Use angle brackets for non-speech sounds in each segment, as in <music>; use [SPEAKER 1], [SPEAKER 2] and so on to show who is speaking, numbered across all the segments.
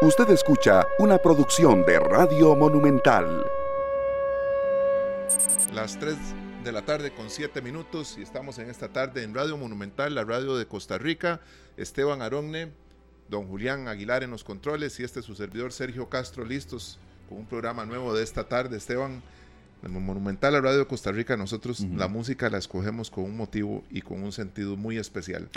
[SPEAKER 1] Usted escucha una producción de Radio Monumental.
[SPEAKER 2] Las 3 de la tarde con 7 minutos y estamos en esta tarde en Radio Monumental, la radio de Costa Rica. Esteban Aronne, don Julián Aguilar en los controles y este es su servidor Sergio Castro listos con un programa nuevo de esta tarde. Esteban, en Monumental, la radio de Costa Rica, nosotros la música la escogemos con un motivo y con un sentido muy especial.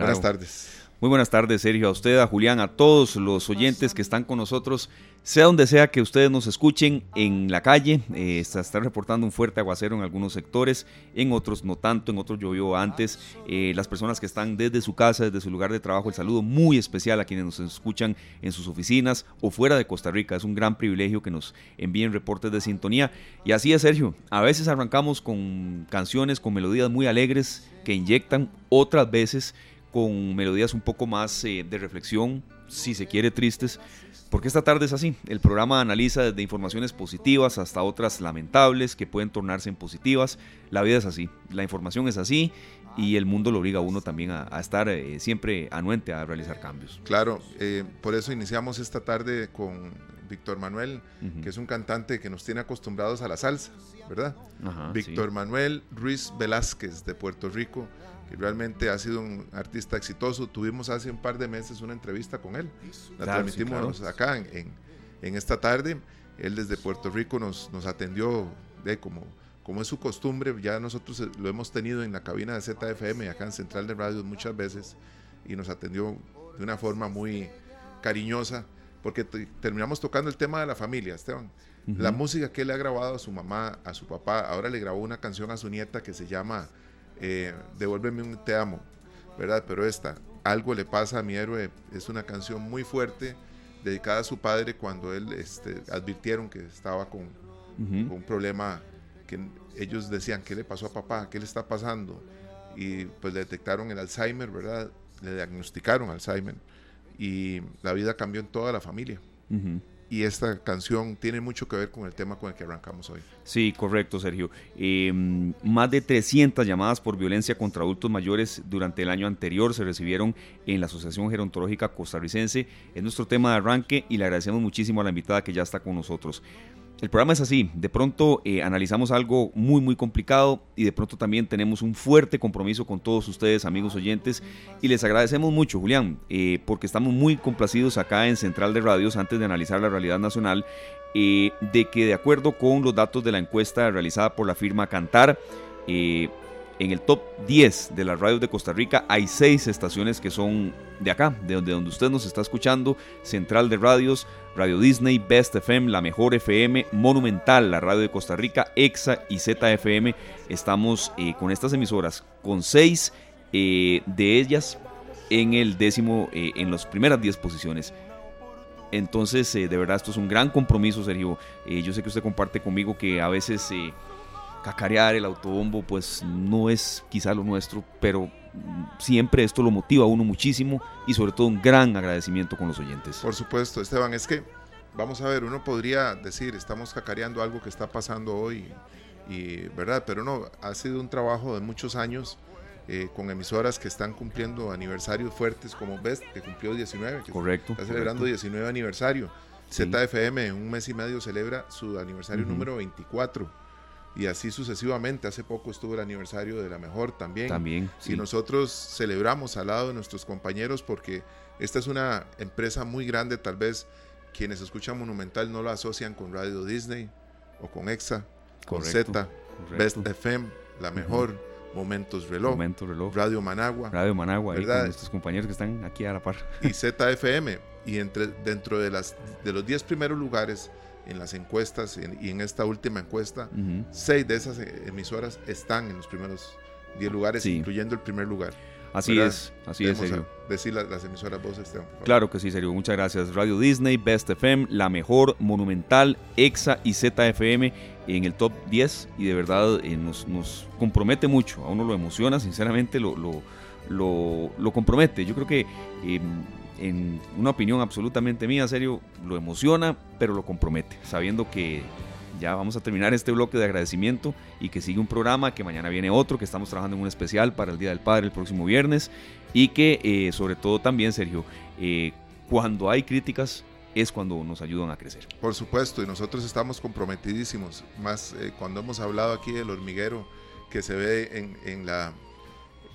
[SPEAKER 2] Buenas tardes.
[SPEAKER 3] Muy buenas tardes, Sergio, a usted, a Julián, a todos los oyentes que están con nosotros, sea donde sea que ustedes nos escuchen, en la calle, eh, está reportando un fuerte aguacero en algunos sectores, en otros no tanto, en otros llovió antes. Eh, las personas que están desde su casa, desde su lugar de trabajo, el saludo muy especial a quienes nos escuchan en sus oficinas o fuera de Costa Rica. Es un gran privilegio que nos envíen reportes de sintonía. Y así es, Sergio, a veces arrancamos con canciones, con melodías muy alegres que inyectan, otras veces con melodías un poco más eh, de reflexión, si se quiere tristes, porque esta tarde es así. El programa analiza desde informaciones positivas hasta otras lamentables que pueden tornarse en positivas. La vida es así, la información es así y el mundo lo obliga a uno también a, estar eh, siempre anuente a realizar cambios.
[SPEAKER 2] Claro, eh, por eso iniciamos esta tarde con Víctor Manuel, que es un cantante que nos tiene acostumbrados a la salsa, ¿verdad? Víctor Manuel Ruiz Velázquez de Puerto Rico que realmente ha sido un artista exitoso. Tuvimos hace un par de meses una entrevista con él. La transmitimos acá en, en, esta tarde. Él desde Puerto Rico nos, nos atendió de como, como es su costumbre. Ya nosotros lo hemos tenido en la cabina de ZFM, acá en Central de Radio muchas veces, y nos atendió de una forma muy cariñosa, porque terminamos tocando el tema de la familia, Esteban. La música que él ha grabado a su mamá, a su papá, ahora le grabó una canción a su nieta que se llama eh, Devuélveme un te amo, ¿verdad? Pero esta, Algo le pasa a mi héroe, es una canción muy fuerte dedicada a su padre cuando él este, advirtieron que estaba con, un problema que ellos decían, ¿qué le pasó a papá? ¿Qué le está pasando? Y pues le detectaron el Alzheimer, ¿verdad? Le diagnosticaron Alzheimer y la vida cambió en toda la familia y esta canción tiene mucho que ver con el tema con el que arrancamos hoy.
[SPEAKER 3] Sí, correcto, Sergio. Em, más de 300 llamadas por violencia contra adultos mayores durante el año anterior se recibieron en la Asociación Gerontológica Costarricense. Es nuestro tema de arranque y le agradecemos muchísimo a la invitada que ya está con nosotros. El programa es así, de pronto eh, analizamos algo muy muy complicado y de pronto también tenemos un fuerte compromiso con todos ustedes amigos oyentes y les agradecemos mucho Julián eh, porque estamos muy complacidos acá en Central de Radios antes de analizar la realidad nacional eh, de que de acuerdo con los datos de la encuesta realizada por la firma Cantar en el top 10 de las radios de Costa Rica hay seis estaciones que son de acá, de donde, usted nos está escuchando, Central de Radios, Radio Disney, Best FM, La Mejor FM, Monumental, la radio de Costa Rica, EXA y ZFM. Estamos eh, con estas emisoras, con seis eh, de ellas en el décimo, eh, en las primeras 10 posiciones. Entonces, de verdad, esto es un gran compromiso, Sergio. yo sé que usted comparte conmigo que a veces cacarear el autobombo pues no es quizá lo nuestro, pero siempre esto lo motiva a uno muchísimo y sobre todo un gran agradecimiento con los oyentes.
[SPEAKER 2] Por supuesto, Esteban, es que vamos a ver, uno podría decir, estamos cacareando algo que está pasando hoy, y, ¿verdad? Pero no, ha sido un trabajo de muchos años. Eh, con emisoras que están cumpliendo aniversarios fuertes como Best, que cumplió 19, que
[SPEAKER 3] correcto,
[SPEAKER 2] está celebrando 19 aniversario. ZFM en un mes y medio celebra su aniversario número 24 y así sucesivamente. Hace poco estuvo el aniversario de la mejor también.
[SPEAKER 3] También.
[SPEAKER 2] Y nosotros celebramos al lado de nuestros compañeros porque esta es una empresa muy grande, tal vez quienes escuchan Monumental no lo asocian con Radio Disney o con EXA, con Z, Best FM, la mejor. Momentos reloj,
[SPEAKER 3] Momentos reloj,
[SPEAKER 2] Radio Managua,
[SPEAKER 3] Radio Managua, ¿verdad? nuestros compañeros que están aquí a la par.
[SPEAKER 2] Y ZFM, y entre, dentro de, las, de los 10 primeros lugares en las encuestas y en esta última encuesta, seis de esas emisoras están en los primeros 10 lugares, incluyendo el primer lugar.
[SPEAKER 3] Así es, así es.
[SPEAKER 2] Decir las, emisoras vos,
[SPEAKER 3] Claro que sí, serio. Muchas gracias. Radio Disney, Best FM, La Mejor, Monumental, EXA y ZFM en el top 10 y de verdad eh, nos, nos, compromete mucho. A uno lo emociona, sinceramente lo, lo, lo, lo compromete. Yo creo que... Eh, en una opinión absolutamente mía, serio, lo emociona, pero lo compromete, sabiendo que ya vamos a terminar este bloque de agradecimiento y que sigue un programa, que mañana viene otro, que estamos trabajando en un especial para el Día del Padre el próximo viernes y que eh, sobre todo también, Sergio, eh, cuando hay críticas es cuando nos ayudan a crecer.
[SPEAKER 2] Por supuesto, y nosotros estamos comprometidísimos, más eh, cuando hemos hablado aquí del hormiguero que se ve en, la,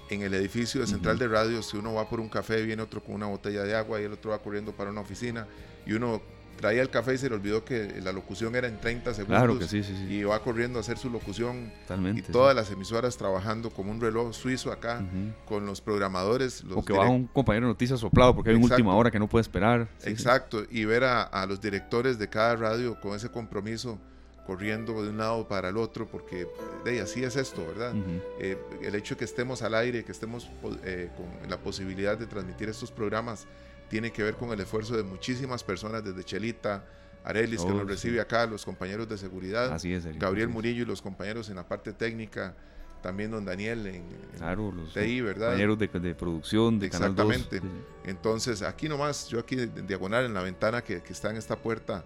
[SPEAKER 2] en el edificio de Central de Radio, si uno va por un café, viene otro con una botella de agua y el otro va corriendo para una oficina y uno traía el café y se le olvidó que la locución era en 30 segundos.
[SPEAKER 3] Claro que sí, sí,
[SPEAKER 2] Y va corriendo a hacer su locución.
[SPEAKER 3] Totalmente.
[SPEAKER 2] Y todas las emisoras trabajando como un reloj suizo acá, con los programadores. Los
[SPEAKER 3] o que va un compañero de noticias soplado porque hay una última hora que no puede esperar.
[SPEAKER 2] Exacto. Y ver a, los directores de cada radio con ese compromiso corriendo de un lado para el otro, porque de, así es esto, ¿verdad? Eh, el hecho de que estemos al aire, que estemos eh, con la posibilidad de transmitir estos programas, tiene que ver con el esfuerzo de muchísimas personas, desde Chelita, Arelis, que nos recibe acá, los compañeros de seguridad,
[SPEAKER 3] Así es,
[SPEAKER 2] Gabriel Murillo y los compañeros en la parte técnica, también don Daniel en,
[SPEAKER 3] claro, los
[SPEAKER 2] ¿verdad?
[SPEAKER 3] compañeros de, producción de
[SPEAKER 2] Exactamente. Entonces, aquí nomás, yo aquí en diagonal, en la ventana que, está en esta puerta,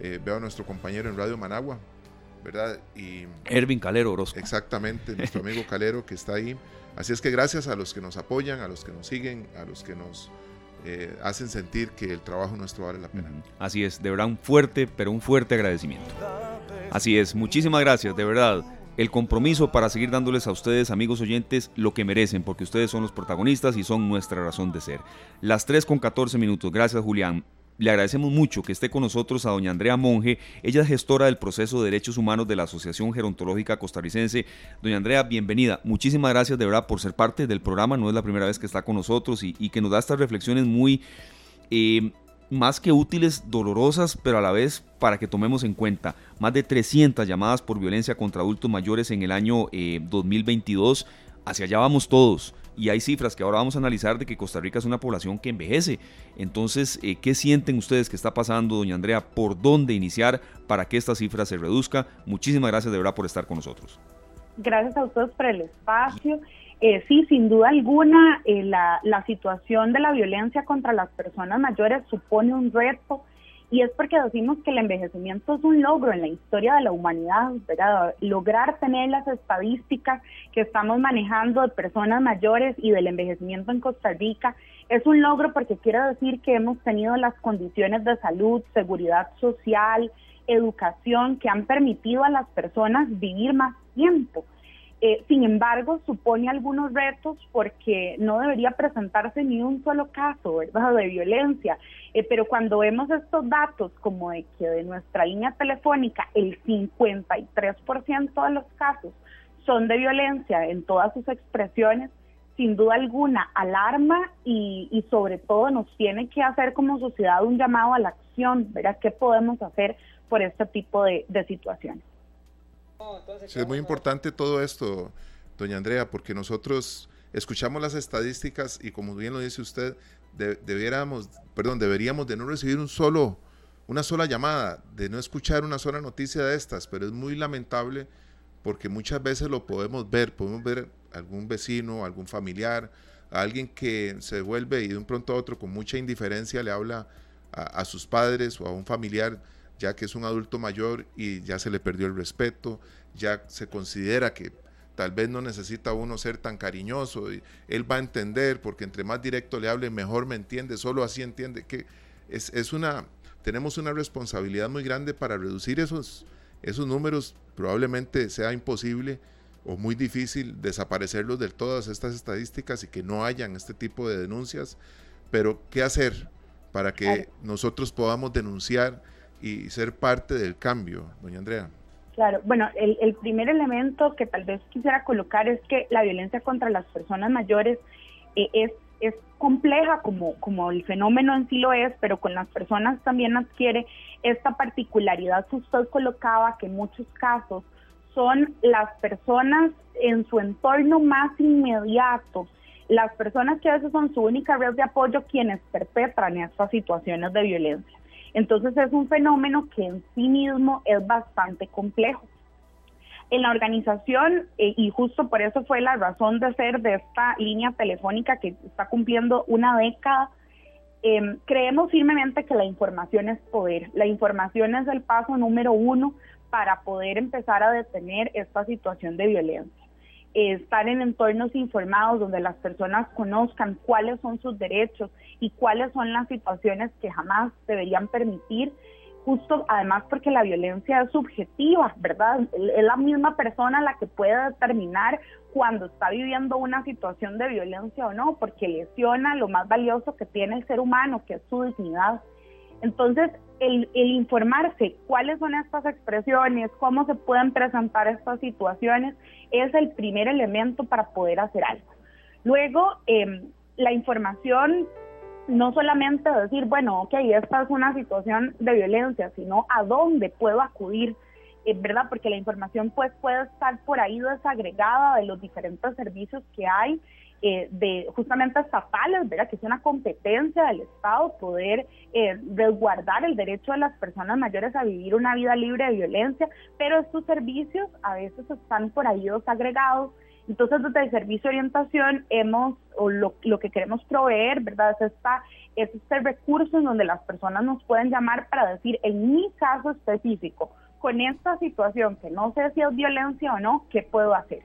[SPEAKER 2] eh, veo a nuestro compañero en Radio Managua, ¿verdad? Y,
[SPEAKER 3] Ervin Calero Orozco.
[SPEAKER 2] Exactamente, nuestro amigo Calero que está ahí. Así es que gracias a los que nos apoyan, a los que nos siguen, a los que nos eh, hacen sentir que el trabajo nuestro vale la pena.
[SPEAKER 3] Así es, de verdad un fuerte, pero un fuerte agradecimiento. Así es, muchísimas gracias, de verdad. El compromiso para seguir dándoles a ustedes, amigos oyentes, lo que merecen, porque ustedes son los protagonistas y son nuestra razón de ser. Las 3 con 14 minutos. Gracias, Julián. Le agradecemos mucho que esté con nosotros a doña Andrea Monge. Ella es gestora del proceso de derechos humanos de la Asociación Gerontológica Costarricense. Doña Andrea, bienvenida. Muchísimas gracias de verdad por ser parte del programa. No es la primera vez que está con nosotros y, que nos da estas reflexiones muy... Eh, más que útiles, dolorosas, pero a la vez para que tomemos en cuenta. Más de 300 llamadas por violencia contra adultos mayores en el año 2022. Eh, Hacia allá vamos todos y hay cifras que ahora vamos a analizar de que Costa Rica es una población que envejece. Entonces, eh, ¿qué sienten ustedes que está pasando, doña Andrea? ¿Por dónde iniciar para que esta cifra se reduzca? Muchísimas gracias de verdad por estar con nosotros.
[SPEAKER 4] Gracias a ustedes por el espacio. Eh, sí, sin duda alguna, eh, la, la situación de la violencia contra las personas mayores supone un reto y es porque decimos que el envejecimiento es un logro en la historia de la humanidad, ¿verdad? Lograr tener las estadísticas que estamos manejando de personas mayores y del envejecimiento en Costa Rica es un logro porque quiere decir que hemos tenido las condiciones de salud, seguridad social, educación que han permitido a las personas vivir más tiempo. Eh, sin embargo, supone algunos retos porque no debería presentarse ni un solo caso ¿verdad? de violencia. Eh, pero cuando vemos estos datos, como de que de nuestra línea telefónica el 53% de los casos son de violencia en todas sus expresiones, sin duda alguna alarma y, y sobre todo nos tiene que hacer como sociedad un llamado a la acción, ¿verdad? ¿Qué podemos hacer por este tipo de situaciones?
[SPEAKER 2] Es muy importante todo esto, doña Andrea, porque nosotros escuchamos las estadísticas y como bien lo dice usted, deberíamos, perdón, deberíamos de no recibir un solo, una sola llamada, de no escuchar una sola noticia de estas, pero es muy lamentable porque muchas veces lo podemos ver, podemos ver algún vecino, algún familiar, a alguien que se vuelve y de un pronto a otro con mucha indiferencia le habla a sus padres o a un familiar ya que es un adulto mayor y ya se le perdió el respeto, ya se considera que tal vez no necesita uno ser tan cariñoso, y él va a entender, porque entre más directo le hable, mejor me entiende, solo así entiende que es, es una, tenemos una responsabilidad muy grande para reducir esos, esos números, probablemente sea imposible o muy difícil desaparecerlos de todas estas estadísticas y que no hayan este tipo de denuncias, pero ¿qué hacer para que nosotros podamos denunciar? Y ser parte del cambio, doña Andrea?
[SPEAKER 4] Claro, bueno, el, primer elemento que tal vez quisiera colocar es que la violencia contra las personas mayores eh, es, es compleja como, como el fenómeno en sí lo es, pero con las personas también adquiere esta particularidad que usted colocaba, que en muchos casos son las personas en su entorno más inmediato, las personas que a veces son su única red de apoyo quienes perpetran estas situaciones de violencia. Entonces es un fenómeno que en sí mismo es bastante complejo. En la organización, eh, y justo por eso fue la razón de ser de esta línea telefónica que está cumpliendo una década, em, creemos firmemente que la información es poder. La información es el paso número uno para poder empezar a detener esta situación de violencia. Estar en entornos informados donde las personas conozcan cuáles son sus derechos y cuáles son las situaciones que jamás deberían permitir justo además porque la violencia es subjetiva, ¿verdad? Es la misma persona la que puede determinar cuando está viviendo una situación de violencia o no, porque lesiona lo más valioso que tiene el ser humano, que es su dignidad. Entonces, el, informarse cuáles son estas expresiones, cómo se pueden presentar estas situaciones, es el primer elemento para poder hacer algo. Luego, em, la información no solamente decir, bueno, ok, esta es una situación de violencia, sino a dónde puedo acudir, eh, ¿verdad? Porque la información pues puede estar por ahí desagregada de los diferentes servicios que hay, eh, de justamente estatales, ¿verdad? Que es una competencia del Estado poder eh, resguardar el derecho de las personas mayores a vivir una vida libre de violencia, pero estos servicios a veces están por ahí desagregados entonces, desde el servicio de orientación hemos, o lo, que queremos proveer, ¿verdad? Es, esta, es este recurso en donde las personas nos pueden llamar para decir, en mi caso específico, con esta situación, que no sé si es violencia o no, ¿qué puedo hacer?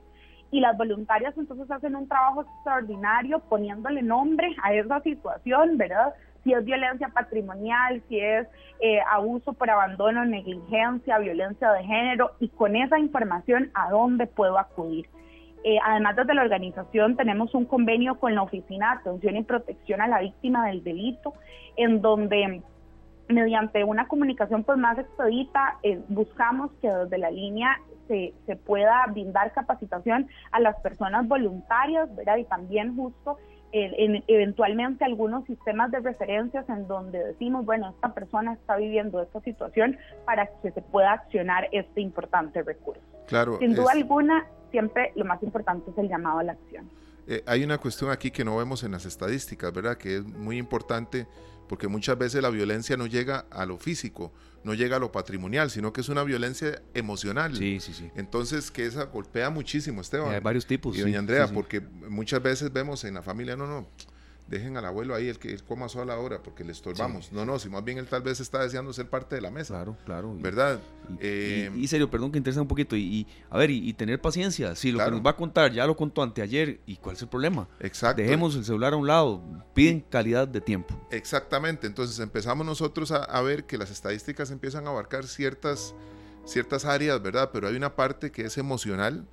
[SPEAKER 4] Y las voluntarias entonces hacen un trabajo extraordinario poniéndole nombre a esa situación, ¿verdad? Si es violencia patrimonial, si es eh, abuso por abandono, negligencia, violencia de género, y con esa información, ¿a dónde puedo acudir? Eh, además, desde la organización tenemos un convenio con la Oficina de Atención y Protección a la Víctima del Delito, en donde mediante una comunicación pues más expedita eh, buscamos que desde la línea se, se, pueda brindar capacitación a las personas voluntarias, ¿verdad? Y también justo en, eventualmente algunos sistemas de referencias en donde decimos, bueno, esta persona está viviendo esta situación para que se pueda accionar este importante recurso.
[SPEAKER 2] Claro.
[SPEAKER 4] Sin duda alguna, siempre lo más importante es el llamado a la acción.
[SPEAKER 2] Eh, hay una cuestión aquí que no vemos en las estadísticas, ¿verdad? Que es muy importante porque muchas veces la violencia no llega a lo físico, no llega a lo patrimonial, sino que es una violencia emocional.
[SPEAKER 3] Sí, sí, sí.
[SPEAKER 2] Entonces, que esa golpea muchísimo, Esteban.
[SPEAKER 3] hay varios tipos.
[SPEAKER 2] Y doña Andrea, porque muchas veces vemos en la familia, no, no, dejen al abuelo ahí, el que él coma sola ahora, porque le estorbamos. No, no, si más bien él tal vez está deseando ser parte de la mesa.
[SPEAKER 3] Claro, claro.
[SPEAKER 2] ¿Verdad?
[SPEAKER 3] Y, eh, serio, perdón que interesa un poquito, y, a ver, y, tener paciencia. Si lo que nos va a contar ya lo contó anteayer, ¿y cuál es el problema?
[SPEAKER 2] Exacto.
[SPEAKER 3] Dejemos el celular a un lado, piden calidad de tiempo.
[SPEAKER 2] Exactamente, entonces empezamos nosotros a, a ver que las estadísticas empiezan a abarcar ciertas, ciertas áreas, ¿verdad? Pero hay una parte que es emocional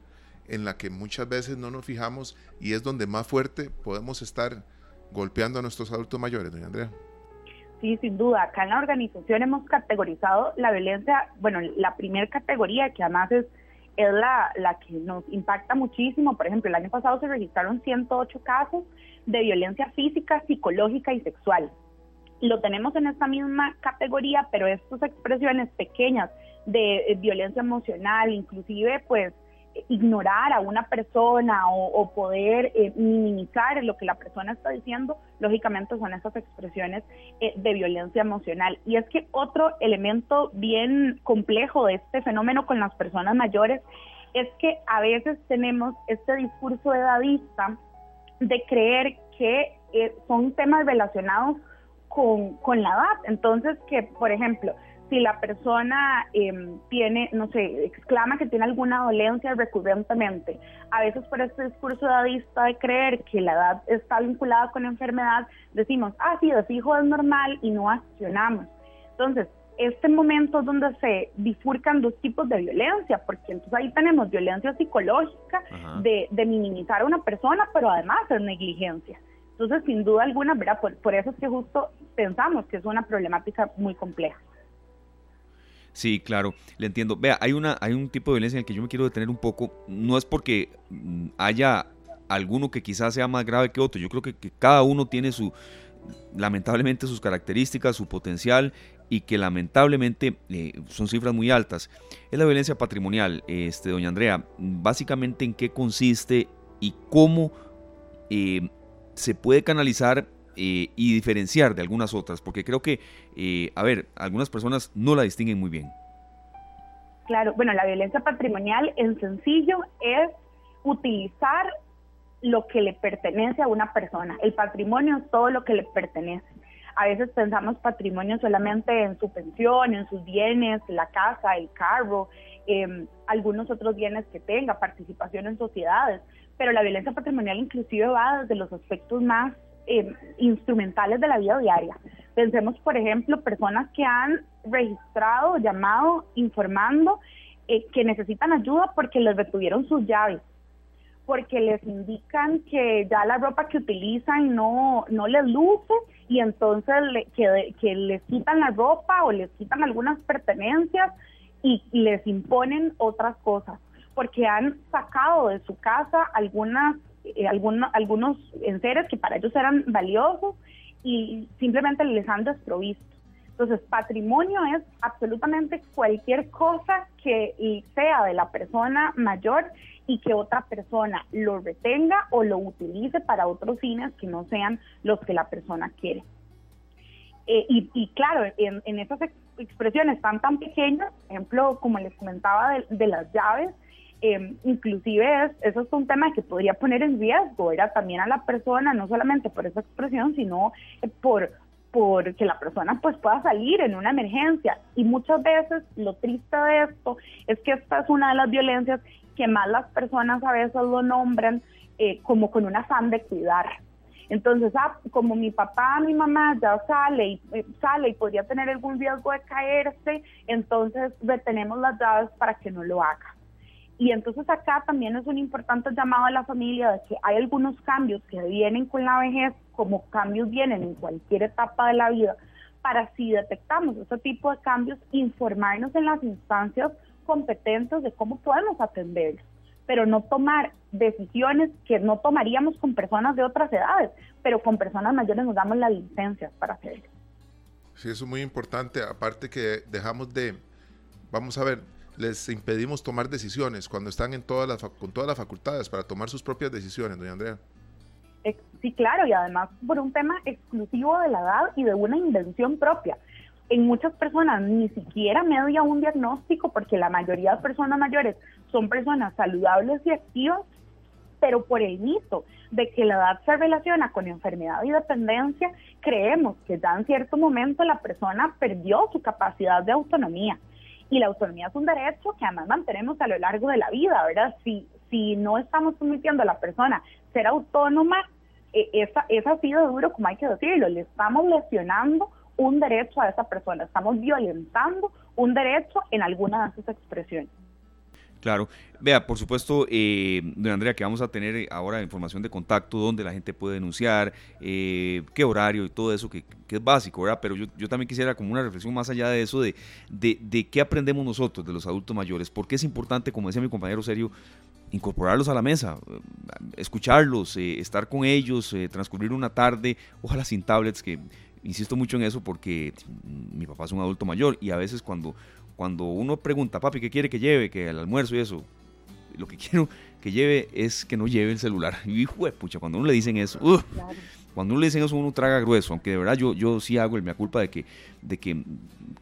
[SPEAKER 2] en la que muchas veces no nos fijamos y es donde más fuerte podemos estar golpeando a nuestros adultos mayores, doña Andrea.
[SPEAKER 4] Sí, sin duda. Acá en la organización hemos categorizado la violencia, bueno, la primera categoría que además es, es la, la que nos impacta muchísimo. Por ejemplo, el año pasado se registraron 108 casos de violencia física, psicológica y sexual. Lo tenemos en esta misma categoría, pero estas expresiones pequeñas de eh, violencia emocional, inclusive pues ignorar a una persona o, poder eh, minimizar lo que la persona está diciendo, lógicamente son esas expresiones eh, de violencia emocional. Y es que otro elemento bien complejo de este fenómeno con las personas mayores es que a veces tenemos este discurso edadista de creer que eh, son temas relacionados con, con la edad. Entonces, que, por ejemplo, si la persona em, tiene, no sé, exclama que tiene alguna dolencia recurrentemente, a veces por este discurso dadista de creer que la edad está vinculada con enfermedad, decimos, ah, sí, de hijo es normal y no accionamos. Entonces, este momento es donde se bifurcan dos tipos de violencia, porque entonces ahí tenemos violencia psicológica de, minimizar a una persona, pero además es negligencia. Entonces, sin duda alguna, ¿verdad? por eso es que justo pensamos que es una problemática muy compleja.
[SPEAKER 3] Sí, claro, le entiendo. Vea, hay, una, hay un tipo de violencia en el que yo me quiero detener un poco. No es porque mm, haya alguno que quizás sea más grave que otro. Yo creo que, cada uno tiene su, lamentablemente, sus características, su potencial y que lamentablemente eh, son cifras muy altas. Es la violencia patrimonial, este, doña Andrea. Básicamente, ¿en qué consiste y cómo eh, se puede canalizar eh, y diferenciar de algunas otras, porque creo que, eh, a ver, algunas personas no la distinguen muy bien.
[SPEAKER 4] Claro, bueno, la violencia patrimonial en sencillo es utilizar lo que le pertenece a una persona. El patrimonio es todo lo que le pertenece. A veces pensamos patrimonio solamente en su pensión, en sus bienes, la casa, el carro, em, algunos otros bienes que tenga, participación en sociedades, pero la violencia patrimonial inclusive va desde los aspectos más em, instrumentales de la vida diaria. Pensemos, por ejemplo, personas que han registrado, llamado, informando eh, que necesitan ayuda porque les retuvieron sus llaves porque les indican que ya la ropa que utilizan no, no les luce y entonces que, que les quitan la ropa o les quitan algunas pertenencias y les imponen otras cosas, porque han sacado de su casa algunas, eh, algunos enseres que para ellos eran valiosos y simplemente les han desprovisto. Entonces, patrimonio es absolutamente cualquier cosa que sea de la persona mayor y que otra persona lo retenga o lo utilice para otros fines que no sean los que la persona quiere. Eh, y, claro, en, esas expresiones tan tan pequeñas, ejemplo, como les comentaba de, las llaves, eh, inclusive es, eso es un tema que podría poner en riesgo, era también a la persona, no solamente por esa expresión, sino eh, por por que la persona pues pueda salir en una emergencia y muchas veces lo triste de esto es que esta es una de las violencias que más las personas a veces lo nombran eh, como con un afán de cuidar. Entonces, ah, como mi papá, mi mamá ya sale y eh, sale y podría tener algún riesgo de caerse, entonces retenemos las llaves para que no lo haga. Y entonces acá también es un importante llamado a la familia de que hay algunos cambios que vienen con la vejez, como cambios vienen en cualquier etapa de la vida, para si detectamos ese tipo de cambios, informarnos en las instancias competentes de cómo podemos atenderlos, pero no tomar decisiones que no tomaríamos con personas de otras edades, pero con personas mayores nos damos las licencias para hacerlo.
[SPEAKER 2] Sí, eso es muy importante, aparte que dejamos de, vamos a ver, les impedimos tomar decisiones cuando están en todas las, con todas las facultades para tomar sus propias decisiones, doña Andrea.
[SPEAKER 4] Sí, claro, y además por un tema exclusivo de la edad y de una invención propia en muchas personas ni siquiera media un diagnóstico porque la mayoría de personas mayores son personas saludables y activas, pero por el mito de que la edad se relaciona con enfermedad y dependencia, creemos que ya en cierto momento la persona perdió su capacidad de autonomía. Y la autonomía es un derecho que además mantenemos a lo largo de la vida, ¿verdad? Si, si no estamos permitiendo a la persona ser autónoma, eh, esa, es así de duro como hay que decirlo, le estamos lesionando un derecho a esa persona, estamos violentando un derecho en alguna de sus expresiones.
[SPEAKER 3] Claro. Vea, por supuesto, eh, don Andrea, que vamos a tener ahora información de contacto, donde la gente puede denunciar, eh, qué horario y todo eso, que, es básico, ¿verdad? Pero yo, yo, también quisiera como una reflexión más allá de eso, de, de, qué aprendemos nosotros de los adultos mayores, porque es importante, como decía mi compañero Serio, incorporarlos a la mesa, escucharlos, eh, estar con ellos, transcurrir una tarde, ojalá sin tablets, que insisto mucho en eso porque mi papá es un adulto mayor y a veces cuando, cuando uno pregunta, papi, ¿qué quiere que lleve? Que el almuerzo y eso, lo que <laughs> quiero que lleve es que no lleve el celular. Y <laughs> hijo pucha, cuando uno le dicen eso, cuando uno le dicen eso uno traga grueso, aunque de verdad yo, yo sí hago el mea culpa de que, de que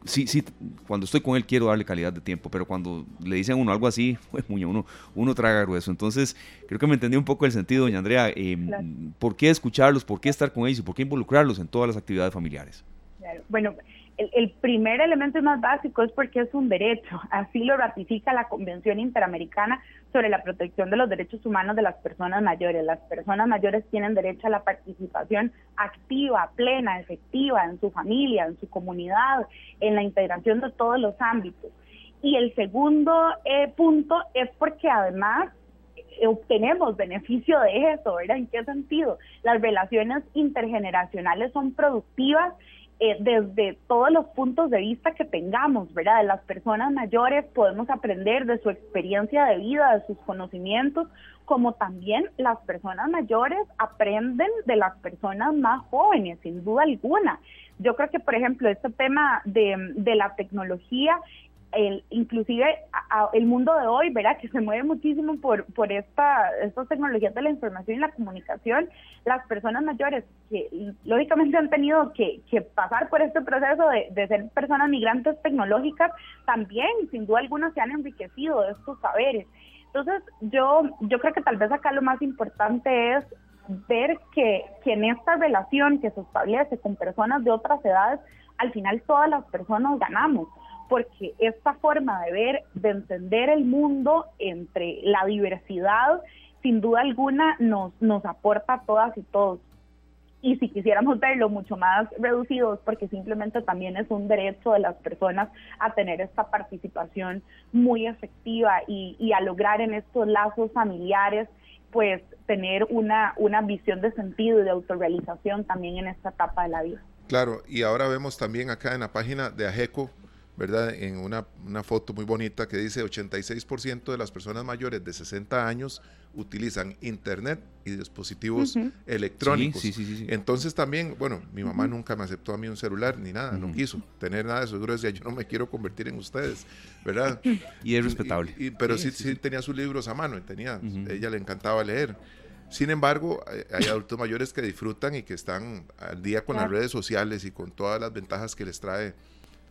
[SPEAKER 3] sí, sí, cuando estoy con él quiero darle calidad de tiempo, pero cuando le dicen a uno algo así, <laughs> pues uno, uno traga grueso. Entonces, creo que me entendí un poco el sentido, doña Andrea. Eh, ¿Por qué escucharlos? ¿Por qué estar con ellos? ¿Y por qué involucrarlos en todas las actividades familiares?
[SPEAKER 4] Bueno, el, primer elemento más básico es porque es un derecho. Así lo ratifica la Convención Interamericana sobre la protección de los derechos humanos de las personas mayores. Las personas mayores tienen derecho a la participación activa, plena, efectiva en su familia, en su comunidad, en la integración de todos los ámbitos. Y el segundo eh, punto es porque además eh, obtenemos beneficio de eso, ¿verdad? ¿En qué sentido? Las relaciones intergeneracionales son productivas eh, desde todos los puntos de vista que tengamos, ¿verdad? De las personas mayores podemos aprender de su experiencia de vida, de sus conocimientos, como también las personas mayores aprenden de las personas más jóvenes, sin duda alguna. Yo creo que, por ejemplo, este tema de, de la tecnología el, inclusive el mundo de hoy, ¿verdad? Que se mueve muchísimo por, por esta, estas tecnologías de la información y la comunicación, las personas mayores que lógicamente han tenido que, que pasar por este proceso de, de, ser personas migrantes tecnológicas, también sin duda alguna se han enriquecido de estos saberes. Entonces yo, yo creo que tal vez acá lo más importante es ver que, que en esta relación que se establece con personas de otras edades, al final todas las personas ganamos porque esta forma de ver, de entender el mundo entre la diversidad, sin duda alguna nos, nos aporta a todas y todos. Y si quisiéramos verlo mucho más reducido, porque simplemente también es un derecho de las personas a tener esta participación muy efectiva y, y a lograr en estos lazos familiares pues tener una, una visión de sentido y de autorrealización también en esta etapa de la vida.
[SPEAKER 2] Claro, y ahora vemos también acá en la página de AGECO ¿verdad? En una, una foto muy bonita que dice 86% de las personas mayores de 60 años utilizan internet y dispositivos electrónicos. Entonces también, bueno, mi mamá nunca me aceptó a mí un celular ni nada, no quiso tener nada de eso. Yo decía, yo no me quiero convertir en ustedes, ¿verdad? <laughs>
[SPEAKER 3] Y es respetable.
[SPEAKER 2] pero sí, sí, tenía sus libros a mano tenía, ella le encantaba leer. Sin embargo, hay adultos mayores que disfrutan y que están al día con las redes sociales y con todas las ventajas que les trae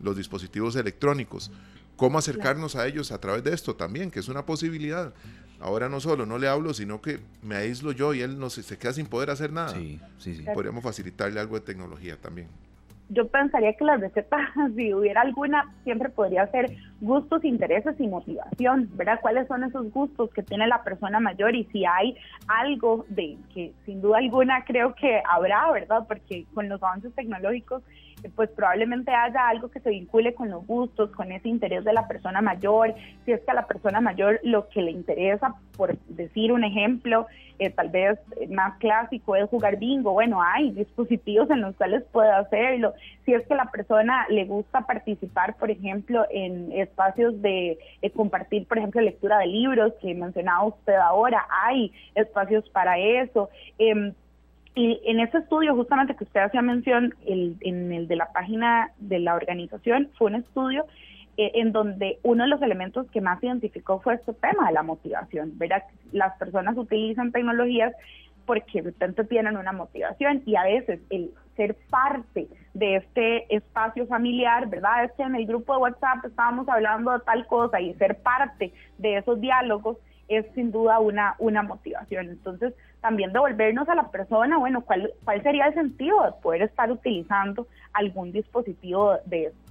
[SPEAKER 2] los dispositivos electrónicos. ¿Cómo acercarnos a ellos a través de esto también? Que es una posibilidad. Ahora no solo no le hablo, sino que me aíslo yo y él no se, se queda sin poder hacer nada. Sí, sí, sí. Podríamos facilitarle algo de tecnología también.
[SPEAKER 4] Yo pensaría que la receta, <laughs> si hubiera alguna, siempre podría ser gustos, intereses y motivación, ¿verdad? ¿Cuáles son esos gustos que tiene la persona mayor? Y si hay algo de que sin duda alguna creo que habrá, ¿verdad? Porque con los avances tecnológicos pues probablemente haya algo que se vincule con los gustos, con ese interés de la persona mayor, si es que a la persona mayor lo que le interesa, por decir un ejemplo, eh, tal vez más clásico es jugar bingo, bueno, hay dispositivos en los cuales puede hacerlo, si es que a la persona le gusta participar, por ejemplo, en espacios de compartir, por ejemplo, lectura de libros que mencionaba usted ahora, hay espacios para eso. Eh, y en ese estudio, justamente que usted hacía mención, el, en el de la página de la organización, fue un estudio eh, en donde uno de los elementos que más identificó fue este tema de la motivación, ¿verdad? Las personas utilizan tecnologías porque de repente tienen una motivación y a veces el ser parte de este espacio familiar, ¿verdad? Es que en el grupo de WhatsApp estábamos hablando de tal cosa y ser parte de esos diálogos es sin duda una, una motivación. Entonces, también devolvernos a la persona, bueno, ¿cuál, cuál sería el sentido de poder estar utilizando algún dispositivo de esto?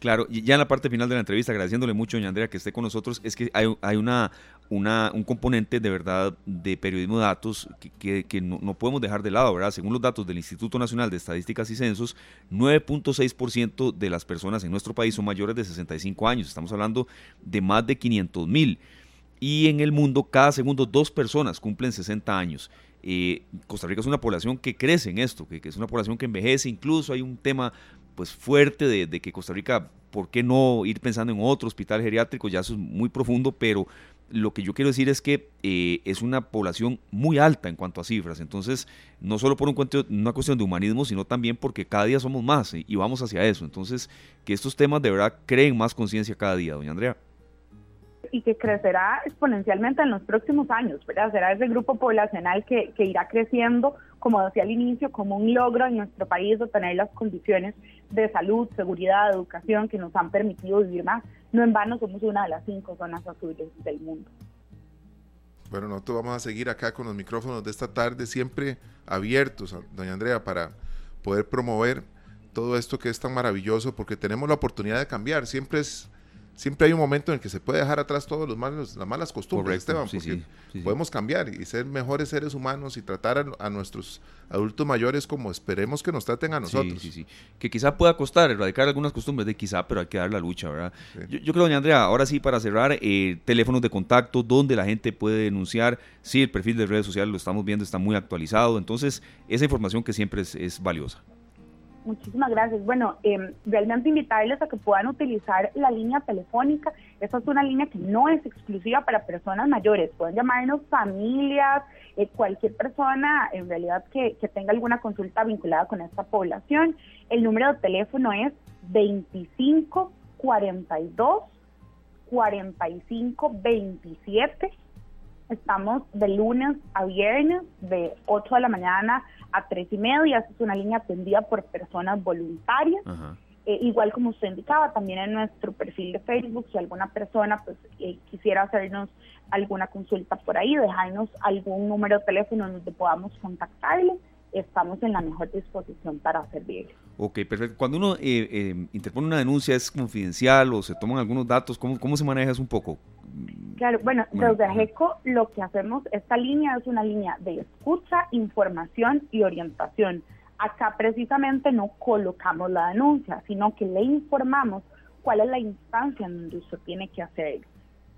[SPEAKER 3] Claro, y ya en la parte final de la entrevista, agradeciéndole mucho, doña Andrea, que esté con nosotros, es que hay, hay una, una, un componente de verdad de periodismo de datos que, que, no, no, podemos dejar de lado, ¿verdad? Según los datos del Instituto Nacional de Estadísticas y Censos, 9.6% de las personas en nuestro país son mayores de 65 años. Estamos hablando de más de 500 mil y en el mundo cada segundo dos personas cumplen 60 años. Eh, Costa Rica es una población que crece en esto, que, es una población que envejece, incluso hay un tema pues fuerte de, que Costa Rica, ¿por qué no ir pensando en otro hospital geriátrico? Ya eso es muy profundo, pero lo que yo quiero decir es que eh, es una población muy alta en cuanto a cifras, entonces no solo por un una cuestión de humanismo, sino también porque cada día somos más y vamos hacia eso, entonces que estos temas de verdad creen más conciencia cada día, doña Andrea
[SPEAKER 4] y que crecerá exponencialmente en los próximos años, ¿verdad? Será ese grupo poblacional que, que irá creciendo, como decía al inicio, como un logro en nuestro país de tener las condiciones de salud, seguridad, educación que nos han permitido vivir más. No en vano somos una de las cinco zonas azules del mundo.
[SPEAKER 2] Bueno, nosotros vamos a seguir acá con los micrófonos de esta tarde, siempre abiertos, doña Andrea, para poder promover todo esto que es tan maravilloso, porque tenemos la oportunidad de cambiar. Siempre es siempre hay un momento en el que se puede dejar atrás todos los malos, las malas costumbres, Esteban, porque podemos cambiar y ser mejores seres humanos y tratar a, nuestros adultos mayores como esperemos que nos traten a nosotros.
[SPEAKER 3] Sí, sí, Que quizá pueda costar erradicar algunas costumbres de quizá, pero hay que dar la lucha, ¿verdad? Yo, creo, doña Andrea, ahora sí, para cerrar, eh, teléfonos de contacto, donde la gente puede denunciar. Sí, el perfil de redes sociales lo estamos viendo, está muy actualizado, entonces esa información que siempre es valiosa.
[SPEAKER 4] Muchísimas gracias. Bueno, eh, realmente invitarles a que puedan utilizar la línea telefónica. Esta es una línea que no es exclusiva para personas mayores. Pueden llamarnos familias, eh, cualquier persona en realidad que, que tenga alguna consulta vinculada con esta población. El número de teléfono es 25 42 45 27 Estamos de lunes a viernes de 8 de la mañana a 3 y media. Es una línea atendida por personas voluntarias. Eh, igual como usted indicaba, también en nuestro perfil de Facebook, si alguna persona pues eh, quisiera hacernos alguna consulta por ahí, dejarnos algún número de teléfono donde podamos contactarle, estamos en la mejor disposición para servirle.
[SPEAKER 3] Ok, perfecto. Cuando uno eh, interpone una denuncia, ¿es confidencial o se toman algunos datos? ¿Cómo, cómo se maneja eso un poco?
[SPEAKER 4] Claro, bueno, desde AGECO lo que hacemos, esta línea es una línea de escucha, información y orientación. Acá precisamente no colocamos la denuncia, sino que le informamos cuál es la instancia en donde usted tiene que hacer.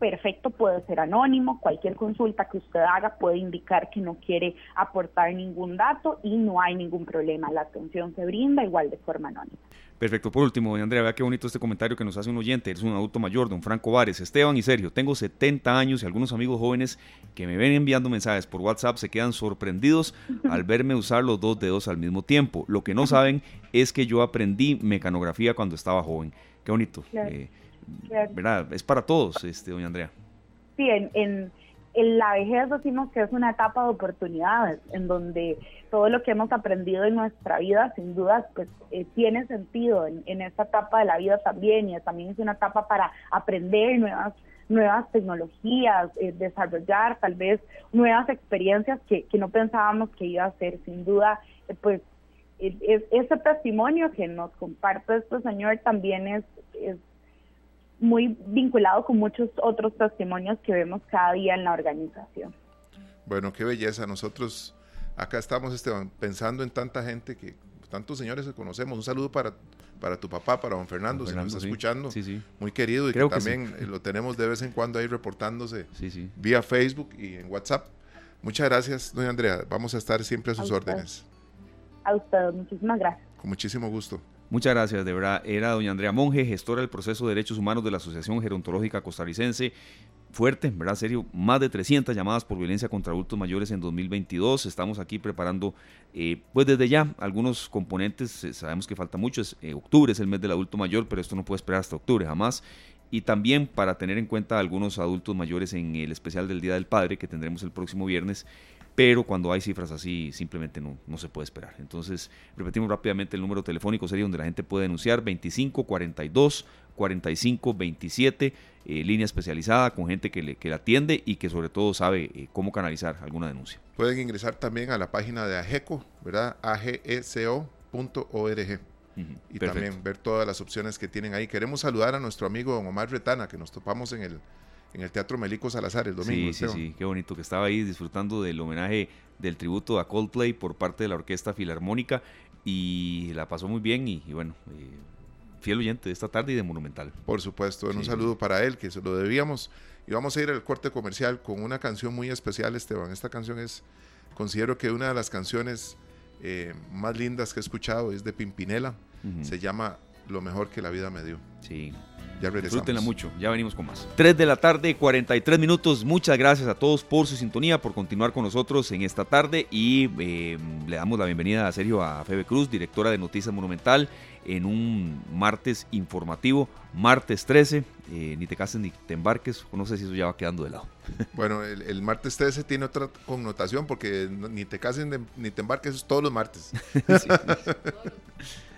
[SPEAKER 4] Perfecto, puede ser anónimo, cualquier consulta que usted haga puede indicar que no quiere aportar ningún dato y no hay ningún problema. La atención se brinda igual de forma anónima.
[SPEAKER 3] Perfecto. Por último, doña Andrea, vea qué bonito este comentario que nos hace un oyente. Es un adulto mayor, don Franco Vares. Esteban y Sergio, tengo 70 años y algunos amigos jóvenes que me ven enviando mensajes por WhatsApp se quedan sorprendidos al verme usar los dos dedos al mismo tiempo. Lo que no saben es que yo aprendí mecanografía cuando estaba joven. Qué bonito. Eh, ¿Verdad? Es para todos, este, doña Andrea.
[SPEAKER 4] Sí, en en la vejez decimos que es una etapa de oportunidades, en donde todo lo que hemos aprendido en nuestra vida, sin duda, pues eh, tiene sentido en, esta etapa de la vida también, y también es una etapa para aprender nuevas nuevas tecnologías, eh, desarrollar tal vez nuevas experiencias que, no pensábamos que iba a ser. Sin duda, eh, pues ese testimonio que nos comparte este señor también es, es muy vinculado con muchos otros testimonios que vemos cada día en la organización.
[SPEAKER 2] Bueno, qué belleza. Nosotros acá estamos Esteban, pensando en tanta gente que, tantos señores que conocemos. Un saludo para, para tu papá, para don Fernando, si nos está escuchando. Muy querido y que, también lo tenemos de vez en cuando ahí reportándose vía Facebook y en WhatsApp. Muchas gracias, doña Andrea. Vamos a estar siempre a sus órdenes.
[SPEAKER 4] A usted, muchísimas gracias.
[SPEAKER 2] Con muchísimo gusto.
[SPEAKER 3] Muchas gracias, de verdad. Era doña Andrea Monge, gestora del proceso de derechos humanos de la Asociación Gerontológica Costarricense. Fuerte, ¿verdad? Serio, más de 300 llamadas por violencia contra adultos mayores en 2022. Estamos aquí preparando, eh, pues desde ya, algunos componentes. Eh, sabemos que falta mucho. Es, eh, octubre es el mes del adulto mayor, pero esto no puede esperar hasta octubre, jamás. Y también para tener en cuenta algunos adultos mayores en el especial del Día del Padre que tendremos el próximo viernes pero cuando hay cifras así simplemente no, no se puede esperar. Entonces, repetimos rápidamente el número telefónico sería donde la gente puede denunciar 25 42 45 27, línea especializada con gente que, le, que la atiende y que sobre todo sabe eh, cómo canalizar alguna denuncia.
[SPEAKER 2] Pueden ingresar también a la página de AGECO, ¿verdad? ageco.org. y también ver todas las opciones que tienen ahí. Queremos saludar a nuestro amigo Omar Retana, que nos topamos en el en el Teatro Melico Salazar el domingo.
[SPEAKER 3] Sí, sí, sí, qué bonito que estaba ahí disfrutando del homenaje del tributo a Coldplay por parte de la Orquesta Filarmónica y la pasó muy bien y, bueno, eh, fiel oyente de esta tarde y de Monumental.
[SPEAKER 2] Por supuesto, un saludo para él, que se lo debíamos. Y vamos a ir al corte comercial con una canción muy especial, Esteban. Esta canción es, considero que una de las canciones eh, más lindas que he escuchado es de Pimpinela. Se llama Lo mejor que la vida me dio.
[SPEAKER 3] Sí, ya Disfrútenla mucho, ya venimos con más. 3 de la tarde, 43 minutos. Muchas gracias a todos por su sintonía, por continuar con nosotros en esta tarde y eh, le damos la bienvenida a Sergio a Febe Cruz, directora de Noticias Monumental, en un martes informativo, martes 13. Eh, ni te cases ni te embarques, no sé si eso ya va quedando de lado. <laughs>
[SPEAKER 2] Bueno, el, martes 13 tiene otra connotación porque ni te cases ni te embarques es todos los martes. <laughs> sí. <laughs>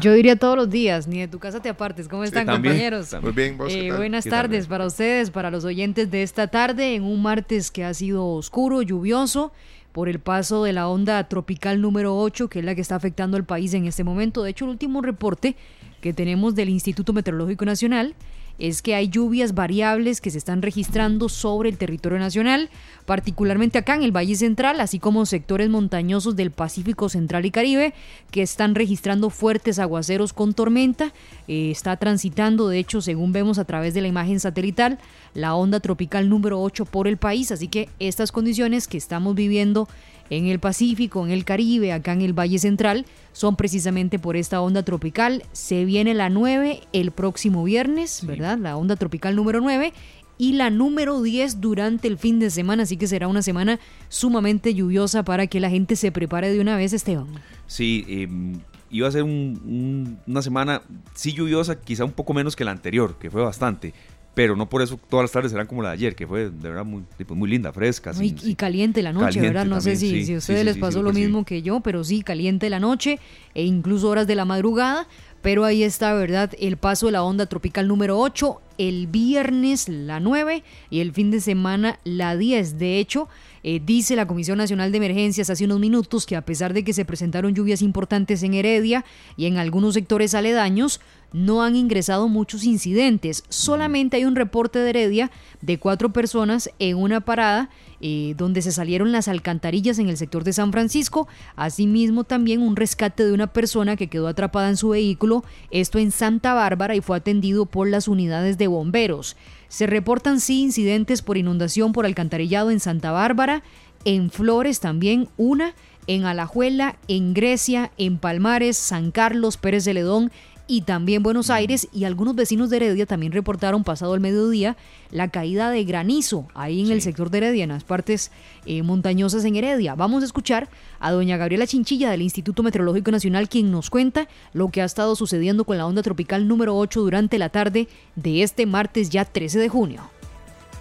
[SPEAKER 5] Yo diría todos los días, ni de tu casa te apartes. ¿Cómo están, compañeros?
[SPEAKER 2] Muy bien,
[SPEAKER 5] eh, buenas tardes para ustedes, para los oyentes de esta tarde, en un martes que ha sido oscuro, lluvioso, por el paso de la onda tropical número 8, que es la que está afectando al país en este momento. De hecho, el último reporte que tenemos del Instituto Meteorológico Nacional es que hay lluvias variables que se están registrando sobre el territorio nacional, particularmente acá en el Valle Central, así como sectores montañosos del Pacífico Central y Caribe, que están registrando fuertes aguaceros con tormenta. Eh, está transitando, de hecho, según vemos a través de la imagen satelital, la onda tropical número 8 por el país, así que estas condiciones que estamos viviendo en el Pacífico, en el Caribe, acá en el Valle Central, son precisamente por esta onda tropical. Se viene la 9 el próximo viernes, ¿verdad? La onda tropical número 9 y la número 10 durante el fin de semana, así que será una semana sumamente lluviosa para que la gente se prepare de una vez, Esteban.
[SPEAKER 3] Sí, em, iba a ser una semana sí lluviosa, quizá un poco menos que la anterior, que fue bastante, pero no por eso todas las tardes serán como la de ayer, que fue de verdad muy, pues, muy linda, fresca.
[SPEAKER 5] y, caliente la noche, ¿verdad? No sé si, si a ustedes les pasó lo mismo que yo, pero sí, caliente la noche e incluso horas de la madrugada, pero ahí está, ¿verdad? El paso de la onda tropical número 8, el viernes la 9 y el fin de semana la 10. De hecho, eh, dice la Comisión Nacional de Emergencias hace unos minutos que a pesar de que se presentaron lluvias importantes en Heredia y en algunos sectores aledaños, no han ingresado muchos incidentes. Solamente hay un reporte de Heredia de cuatro personas en una parada eh, donde se salieron las alcantarillas en el sector de San Francisco. Asimismo, también un rescate de una persona que quedó atrapada en su vehículo, esto en Santa Bárbara y fue atendido por las unidades de bomberos. Se reportan sí incidentes por inundación por alcantarillado en Santa Bárbara, en Flores también una, en Alajuela, en Grecia, en Palmares, San Carlos, Pérez de Ledón y también Buenos Aires y algunos vecinos de Heredia también reportaron pasado el mediodía la caída de granizo ahí en el sector de Heredia, en las partes eh, montañosas en Heredia. Vamos a escuchar a doña Gabriela Chinchilla del Instituto Meteorológico Nacional quien nos cuenta lo que ha estado sucediendo con la onda tropical número 8 durante la tarde de este martes ya 13 de junio.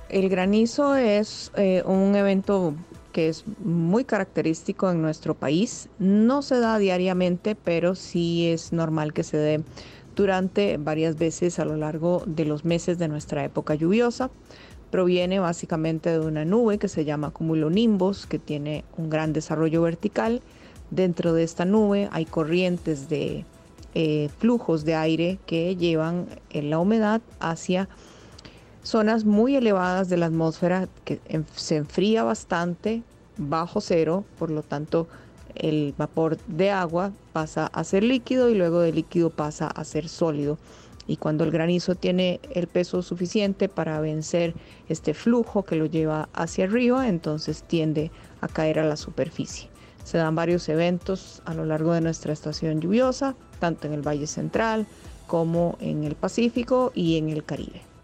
[SPEAKER 6] El granizo es eh, un evento que es muy característico en nuestro país. No se da diariamente, pero sí es normal que se dé durante varias veces a lo largo de los meses de nuestra época lluviosa. Proviene básicamente de una nube que se llama cumulonimbus, que tiene un gran desarrollo vertical. Dentro de esta nube hay corrientes de eh, flujos de aire que llevan la humedad hacia zonas muy elevadas de la atmósfera que se enfría bastante bajo cero, por lo tanto el vapor de agua pasa a ser líquido y luego de líquido pasa a ser sólido. Y cuando el granizo tiene el peso suficiente para vencer este flujo que lo lleva hacia arriba, entonces tiende a caer a la superficie. Se dan varios eventos a lo largo de nuestra estación lluviosa, tanto en el Valle Central como en el Pacífico y en el Caribe.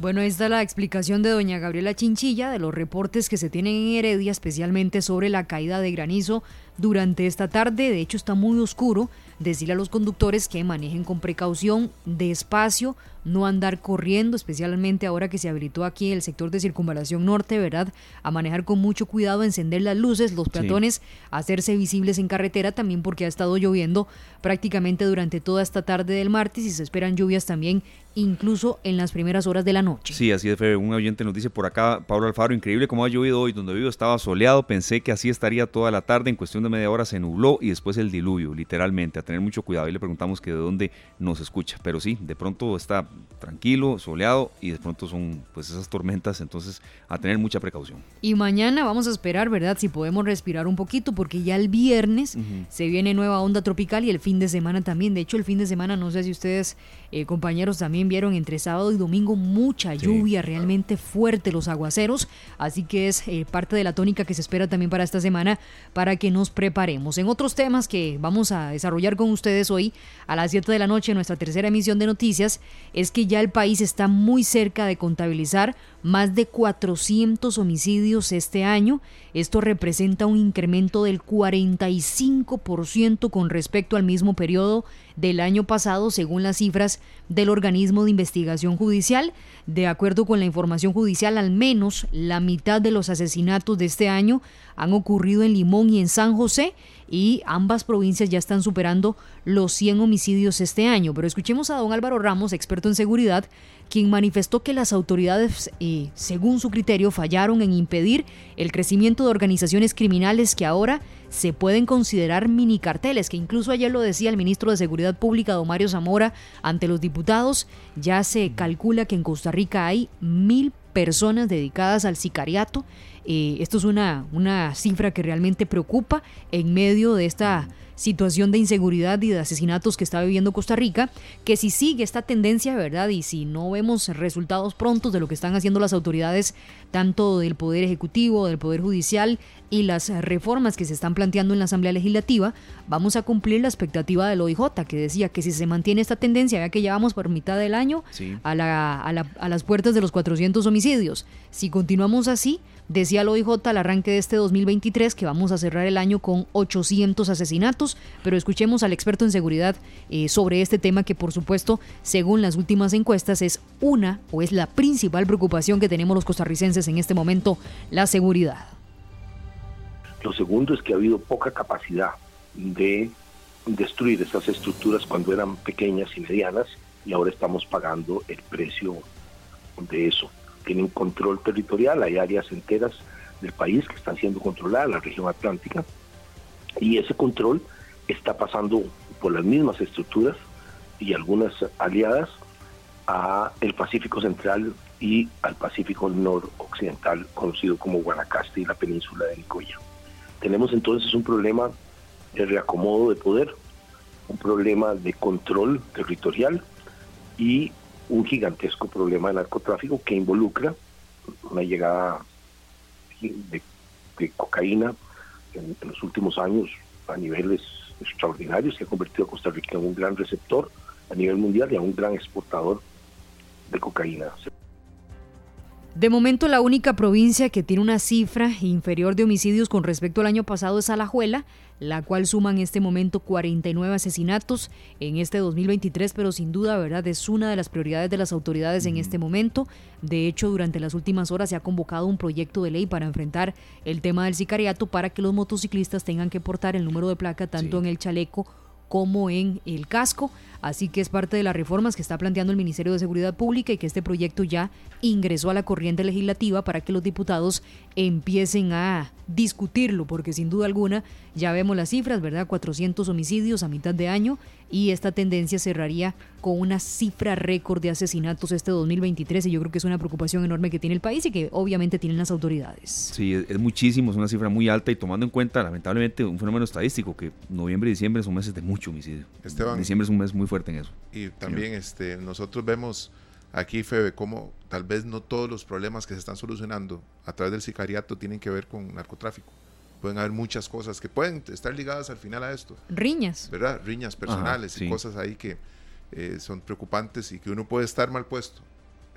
[SPEAKER 5] Bueno, esta es la explicación de doña Gabriela Chinchilla de los reportes que se tienen en Heredia, especialmente sobre la caída de granizo durante esta tarde. De hecho, está muy oscuro. Decirle a los conductores que manejen con precaución, despacio, no andar corriendo, especialmente ahora que se habilitó aquí el sector de circunvalación norte, ¿verdad? A manejar con mucho cuidado, encender las luces, los peatones, hacerse visibles en carretera también porque ha estado lloviendo prácticamente durante toda esta tarde del martes y se esperan lluvias también incluso en las primeras horas de la noche.
[SPEAKER 3] Sí, así es, Un oyente nos dice por acá, Pablo Alfaro, increíble cómo ha llovido hoy. Donde vivo estaba soleado, pensé que así estaría toda la tarde. En cuestión de media hora se nubló y después el diluvio, literalmente. Tener mucho cuidado. Y le preguntamos que de dónde nos escucha. Pero sí, de pronto está tranquilo, soleado y de pronto son pues esas tormentas. Entonces, a tener mucha precaución.
[SPEAKER 5] Y mañana vamos a esperar, ¿verdad? Si podemos respirar un poquito, porque ya el viernes se viene nueva onda tropical y el fin de semana también. De hecho, el fin de semana, no sé si ustedes, eh, compañeros, también vieron entre sábado y domingo mucha lluvia, realmente fuerte los aguaceros, así que es eh, parte de la tónica que se espera también para esta semana para que nos preparemos. En otros temas que vamos a desarrollar con ustedes hoy a las 7 de la noche en nuestra tercera emisión de noticias es que ya el país está muy cerca de contabilizar más de 400 homicidios este año. Esto representa un incremento del 45% con respecto al mismo periodo del año pasado, según las cifras del organismo de investigación judicial. De acuerdo con la información judicial, al menos la mitad de los asesinatos de este año han ocurrido en Limón y en San José y ambas provincias ya están superando los 100 homicidios este año. Pero escuchemos a don Álvaro Ramos, experto en seguridad, quien manifestó que las autoridades, eh, según su criterio, fallaron en impedir el crecimiento de organizaciones criminales que ahora se pueden considerar mini carteles, que incluso ayer lo decía el ministro de Seguridad Pública, don Mario Zamora, ante los diputados, ya se calcula que en Costa Rica hay mil personas dedicadas al sicariato. Eh, esto es una, una cifra que realmente preocupa en medio de esta situación de inseguridad y de asesinatos que está viviendo Costa Rica, que si sigue esta tendencia, ¿verdad? Y si no vemos resultados prontos de lo que están haciendo las autoridades, tanto del Poder Ejecutivo, del Poder Judicial y las reformas que se están planteando en la Asamblea Legislativa, vamos a cumplir la expectativa del OIJ, que decía que si se mantiene esta tendencia, ya que llevamos por mitad del año a, la, a, la, a las puertas de los 400 homicidios, si continuamos así, Decía el OIJ al arranque de este 2023 que vamos a cerrar el año con 800 asesinatos, pero escuchemos al experto en seguridad eh, sobre este tema que por supuesto, según las últimas encuestas, es una o es la principal preocupación que tenemos los costarricenses en este momento, la seguridad.
[SPEAKER 7] Lo segundo es que ha habido poca capacidad de destruir esas estructuras cuando eran pequeñas y medianas y ahora estamos pagando el precio de eso. Tienen control territorial, hay áreas enteras del país que están siendo controladas, la región atlántica, y ese control está pasando por las mismas estructuras y algunas aliadas a el Pacífico Central y al Pacífico Noroccidental, conocido como Guanacaste y la península de Nicoya. Tenemos entonces un problema de reacomodo de poder, un problema de control territorial y un gigantesco problema de narcotráfico que involucra una llegada de, cocaína en, en, los últimos años a niveles extraordinarios que ha convertido a Costa Rica en un gran receptor a nivel mundial y a un gran exportador de cocaína.
[SPEAKER 5] De momento la única provincia que tiene una cifra inferior de homicidios con respecto al año pasado es Alajuela, la cual suma en este momento 49 asesinatos en este 2023, pero sin duda, ¿verdad? Es una de las prioridades de las autoridades en este momento. De hecho, durante las últimas horas se ha convocado un proyecto de ley para enfrentar el tema del sicariato para que los motociclistas tengan que portar el número de placa tanto en el chaleco como en el casco. Así que es parte de las reformas que está planteando el Ministerio de Seguridad Pública y que este proyecto ya ingresó a la corriente legislativa para que los diputados empiecen a discutirlo, porque sin duda alguna ya vemos las cifras, ¿verdad? 400 homicidios a mitad de año y esta tendencia cerraría con una cifra récord de asesinatos este 2023 y yo creo que es una preocupación enorme que tiene el país y que obviamente tienen las autoridades.
[SPEAKER 3] Sí, es, muchísimo, es una cifra muy alta y tomando en cuenta lamentablemente un fenómeno estadístico que noviembre y diciembre son meses de mucho homicidio. Esteban, diciembre es un mes muy fuerte en eso.
[SPEAKER 2] Y también este, nosotros vemos aquí, Febe, cómo tal vez no todos los problemas que se están solucionando a través del sicariato tienen que ver con narcotráfico. Pueden haber muchas cosas que pueden estar ligadas al final a esto.
[SPEAKER 5] Riñas.
[SPEAKER 2] ¿Verdad? Riñas personales y cosas ahí que eh, son preocupantes y que uno puede estar mal puesto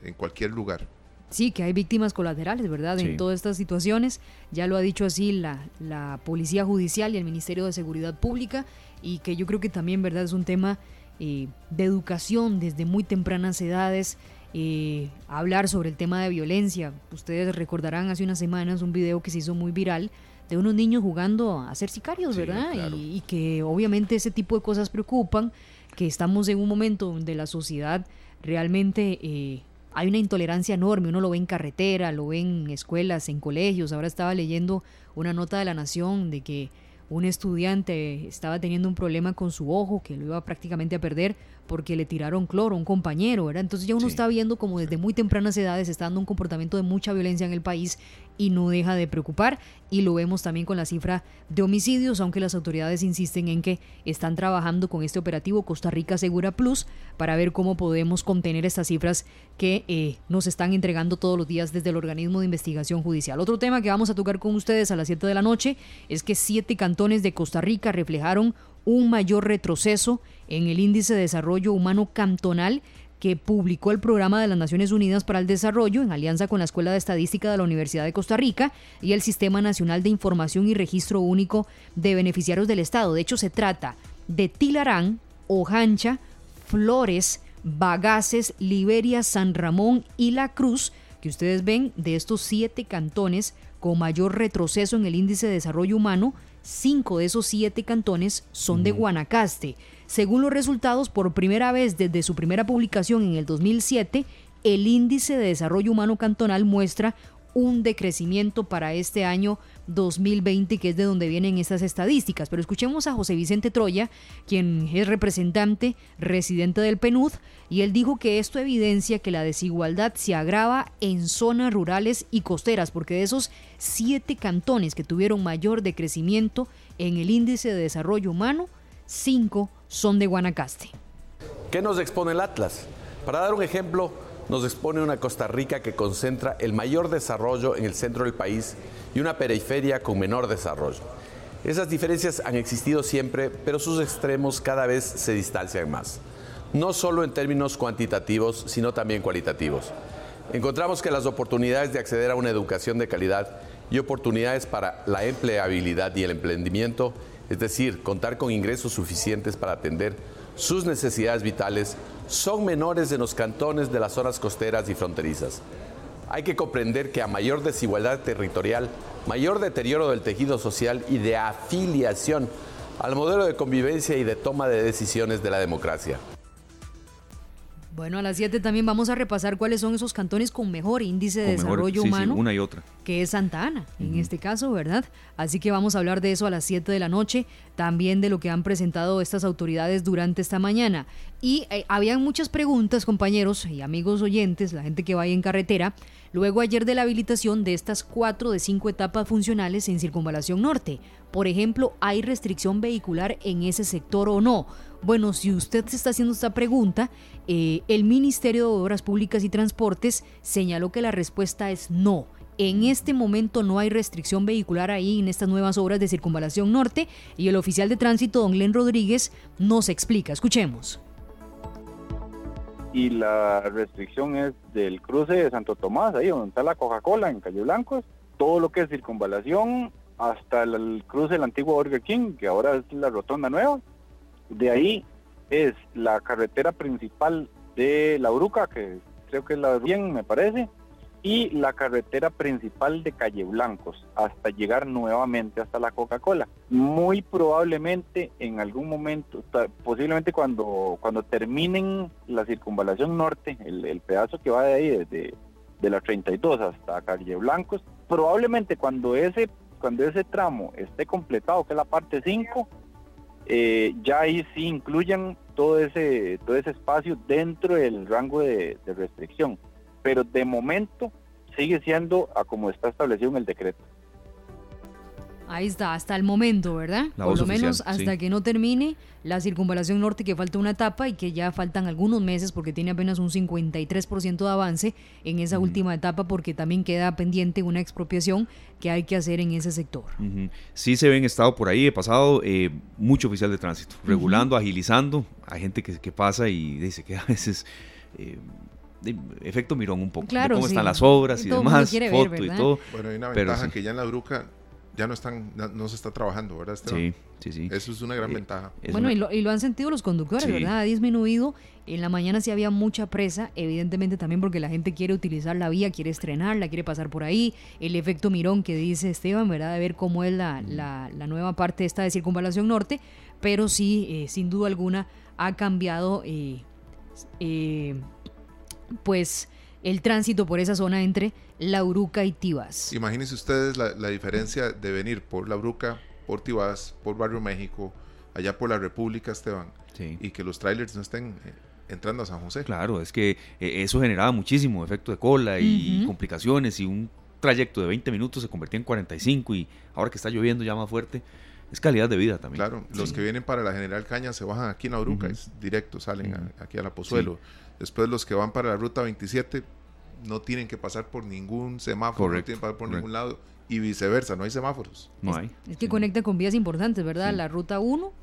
[SPEAKER 2] en cualquier lugar.
[SPEAKER 5] Sí, que hay víctimas colaterales, ¿verdad? En todas estas situaciones. Ya lo ha dicho así la, la Policía Judicial y el Ministerio de Seguridad Pública y que yo creo que también, ¿verdad? Es un tema eh, de educación desde muy tempranas edades, eh, hablar sobre el tema de violencia. Ustedes recordarán hace unas semanas un video que se hizo muy viral de unos niños jugando a ser sicarios, ¿verdad? Y, que obviamente ese tipo de cosas preocupan, que estamos en un momento donde la sociedad realmente eh, hay una intolerancia enorme, uno lo ve en carretera, lo ve en escuelas, en colegios, ahora estaba leyendo una nota de la Nación de que un estudiante estaba teniendo un problema con su ojo que lo iba prácticamente a perder porque le tiraron cloro a un compañero, ¿verdad? Entonces ya uno está viendo como desde muy tempranas edades está dando un comportamiento de mucha violencia en el país y no deja de preocupar y lo vemos también con la cifra de homicidios, aunque las autoridades insisten en que están trabajando con este operativo Costa Rica Segura Plus para ver cómo podemos contener estas cifras que eh, nos están entregando todos los días desde el organismo de investigación judicial. Otro tema que vamos a tocar con ustedes a las 7 de la noche es que siete cantones de Costa Rica reflejaron un mayor retroceso en el índice de desarrollo humano cantonal que publicó el Programa de las Naciones Unidas para el Desarrollo en alianza con la Escuela de Estadística de la Universidad de Costa Rica y el Sistema Nacional de Información y Registro Único de Beneficiarios del Estado. De hecho, se trata de Tilarán, Ojancha, Flores, Bagaces, Liberia, San Ramón y La Cruz, que ustedes ven de estos siete cantones con mayor retroceso en el índice de desarrollo humano, cinco de esos siete cantones son de Guanacaste. Según los resultados, por primera vez desde su primera publicación en el 2007, el índice de desarrollo humano cantonal muestra un decrecimiento para este año 2020, que es de donde vienen estas estadísticas. Pero escuchemos a José Vicente Troya, quien es representante residente del PNUD, y él dijo que esto evidencia que la desigualdad se agrava en zonas rurales y costeras, porque de esos siete cantones que tuvieron mayor decrecimiento en el índice de desarrollo humano, cinco son de Guanacaste.
[SPEAKER 8] ¿Qué nos expone el Atlas? Para dar un ejemplo, nos expone una Costa Rica que concentra el mayor desarrollo en el centro del país y una periferia con menor desarrollo. Esas diferencias han existido siempre, pero sus extremos cada vez se distancian más, no solo en términos cuantitativos, sino también cualitativos. Encontramos que las oportunidades de acceder a una educación de calidad y oportunidades para la empleabilidad y el emprendimiento es decir, contar con ingresos suficientes para atender sus necesidades vitales, son menores en los cantones de las zonas costeras y fronterizas. Hay que comprender que a mayor desigualdad territorial, mayor deterioro del tejido social y de afiliación al modelo de convivencia y de toma de decisiones de la democracia.
[SPEAKER 5] Bueno, a las 7 también vamos a repasar cuáles son esos cantones con mejor índice de desarrollo humano.
[SPEAKER 3] una y otra.
[SPEAKER 5] Que es Santa Ana, en este caso, ¿verdad? Así que vamos a hablar de eso a las 7 de la noche, también de lo que han presentado estas autoridades durante esta mañana. Y eh, habían muchas preguntas, compañeros y amigos oyentes, la gente que vaya en carretera, luego ayer de la habilitación de estas cuatro de cinco etapas funcionales en Circunvalación Norte. Por ejemplo, ¿hay restricción vehicular en ese sector o no? Bueno, si usted se está haciendo esta pregunta, eh, el Ministerio de Obras Públicas y Transportes señaló que la respuesta es no. En este momento no hay restricción vehicular ahí en estas nuevas obras de circunvalación norte y el oficial de tránsito, don Glenn Rodríguez, nos explica. Escuchemos.
[SPEAKER 9] Y la restricción es del cruce de Santo Tomás, ahí donde está la Coca-Cola en Calle Blancos, todo lo que es circunvalación hasta el, cruce del antiguo Burger King, que ahora es la rotonda nueva, de ahí es la carretera principal de La Uruca, que creo que es la bien, me parece, y la carretera principal de Calle Blancos, hasta llegar nuevamente hasta la Coca-Cola. Muy probablemente en algún momento, posiblemente cuando, cuando terminen la circunvalación norte, el, pedazo que va de ahí, desde de la 32 hasta Calle Blancos, probablemente cuando ese, cuando ese tramo esté completado, que es la parte 5, eh, ya ahí sí incluyan todo ese, todo ese espacio dentro del rango de, restricción. Pero de momento sigue siendo a como está establecido en el decreto.
[SPEAKER 5] Ahí está, hasta el momento, ¿verdad? Por lo menos hasta que no termine la circunvalación norte, que falta una etapa y que ya faltan algunos meses porque tiene apenas un 53% de avance en esa última etapa porque también queda pendiente una expropiación que hay que hacer en ese sector.
[SPEAKER 3] Sí se ven estado por ahí, he pasado eh, mucho oficial de tránsito, regulando, agilizando, hay gente que, que, pasa y dice que <laughs> a veces... Eh, efecto mirón un poco,
[SPEAKER 5] claro,
[SPEAKER 3] cómo están las obras y, demás, foto y todo.
[SPEAKER 2] Bueno, hay una ventaja que ya en la Bruca ya no están, no, se está trabajando, ¿verdad?
[SPEAKER 3] Sí, sí, sí.
[SPEAKER 2] Eso es una gran eh, ventaja.
[SPEAKER 5] bueno, y, lo, han sentido los conductores, ¿verdad? Ha disminuido. En la mañana sí había mucha presa, evidentemente también porque la gente quiere utilizar la vía, quiere estrenarla, quiere pasar por ahí. El efecto mirón que dice Esteban, ¿verdad? De ver cómo es la, la, nueva parte esta de Circunvalación Norte, pero sí, eh, sin duda alguna, ha cambiado, eh, pues el tránsito por esa zona entre La Uruca y Tibás.
[SPEAKER 2] Imagínense ustedes la, diferencia de venir por La Uruca, por Tibás, por Barrio México, allá por la República, Esteban, y que los trailers no estén eh, entrando a San José.
[SPEAKER 3] Claro, es que eh, eso generaba muchísimo efecto de cola y complicaciones y un trayecto de 20 minutos se convertía en 45 y ahora que está lloviendo ya más fuerte, es calidad de vida también.
[SPEAKER 2] Claro, los que vienen para la General Caña se bajan aquí en la Uruca, es directo, salen aquí a la Pozuelo. Después los que van para la ruta 27 no tienen que pasar por ningún semáforo, no tienen que pasar por ningún lado y viceversa, no hay semáforos.
[SPEAKER 3] No hay.
[SPEAKER 5] Es que conecta con vías importantes, ¿verdad? La ruta 1,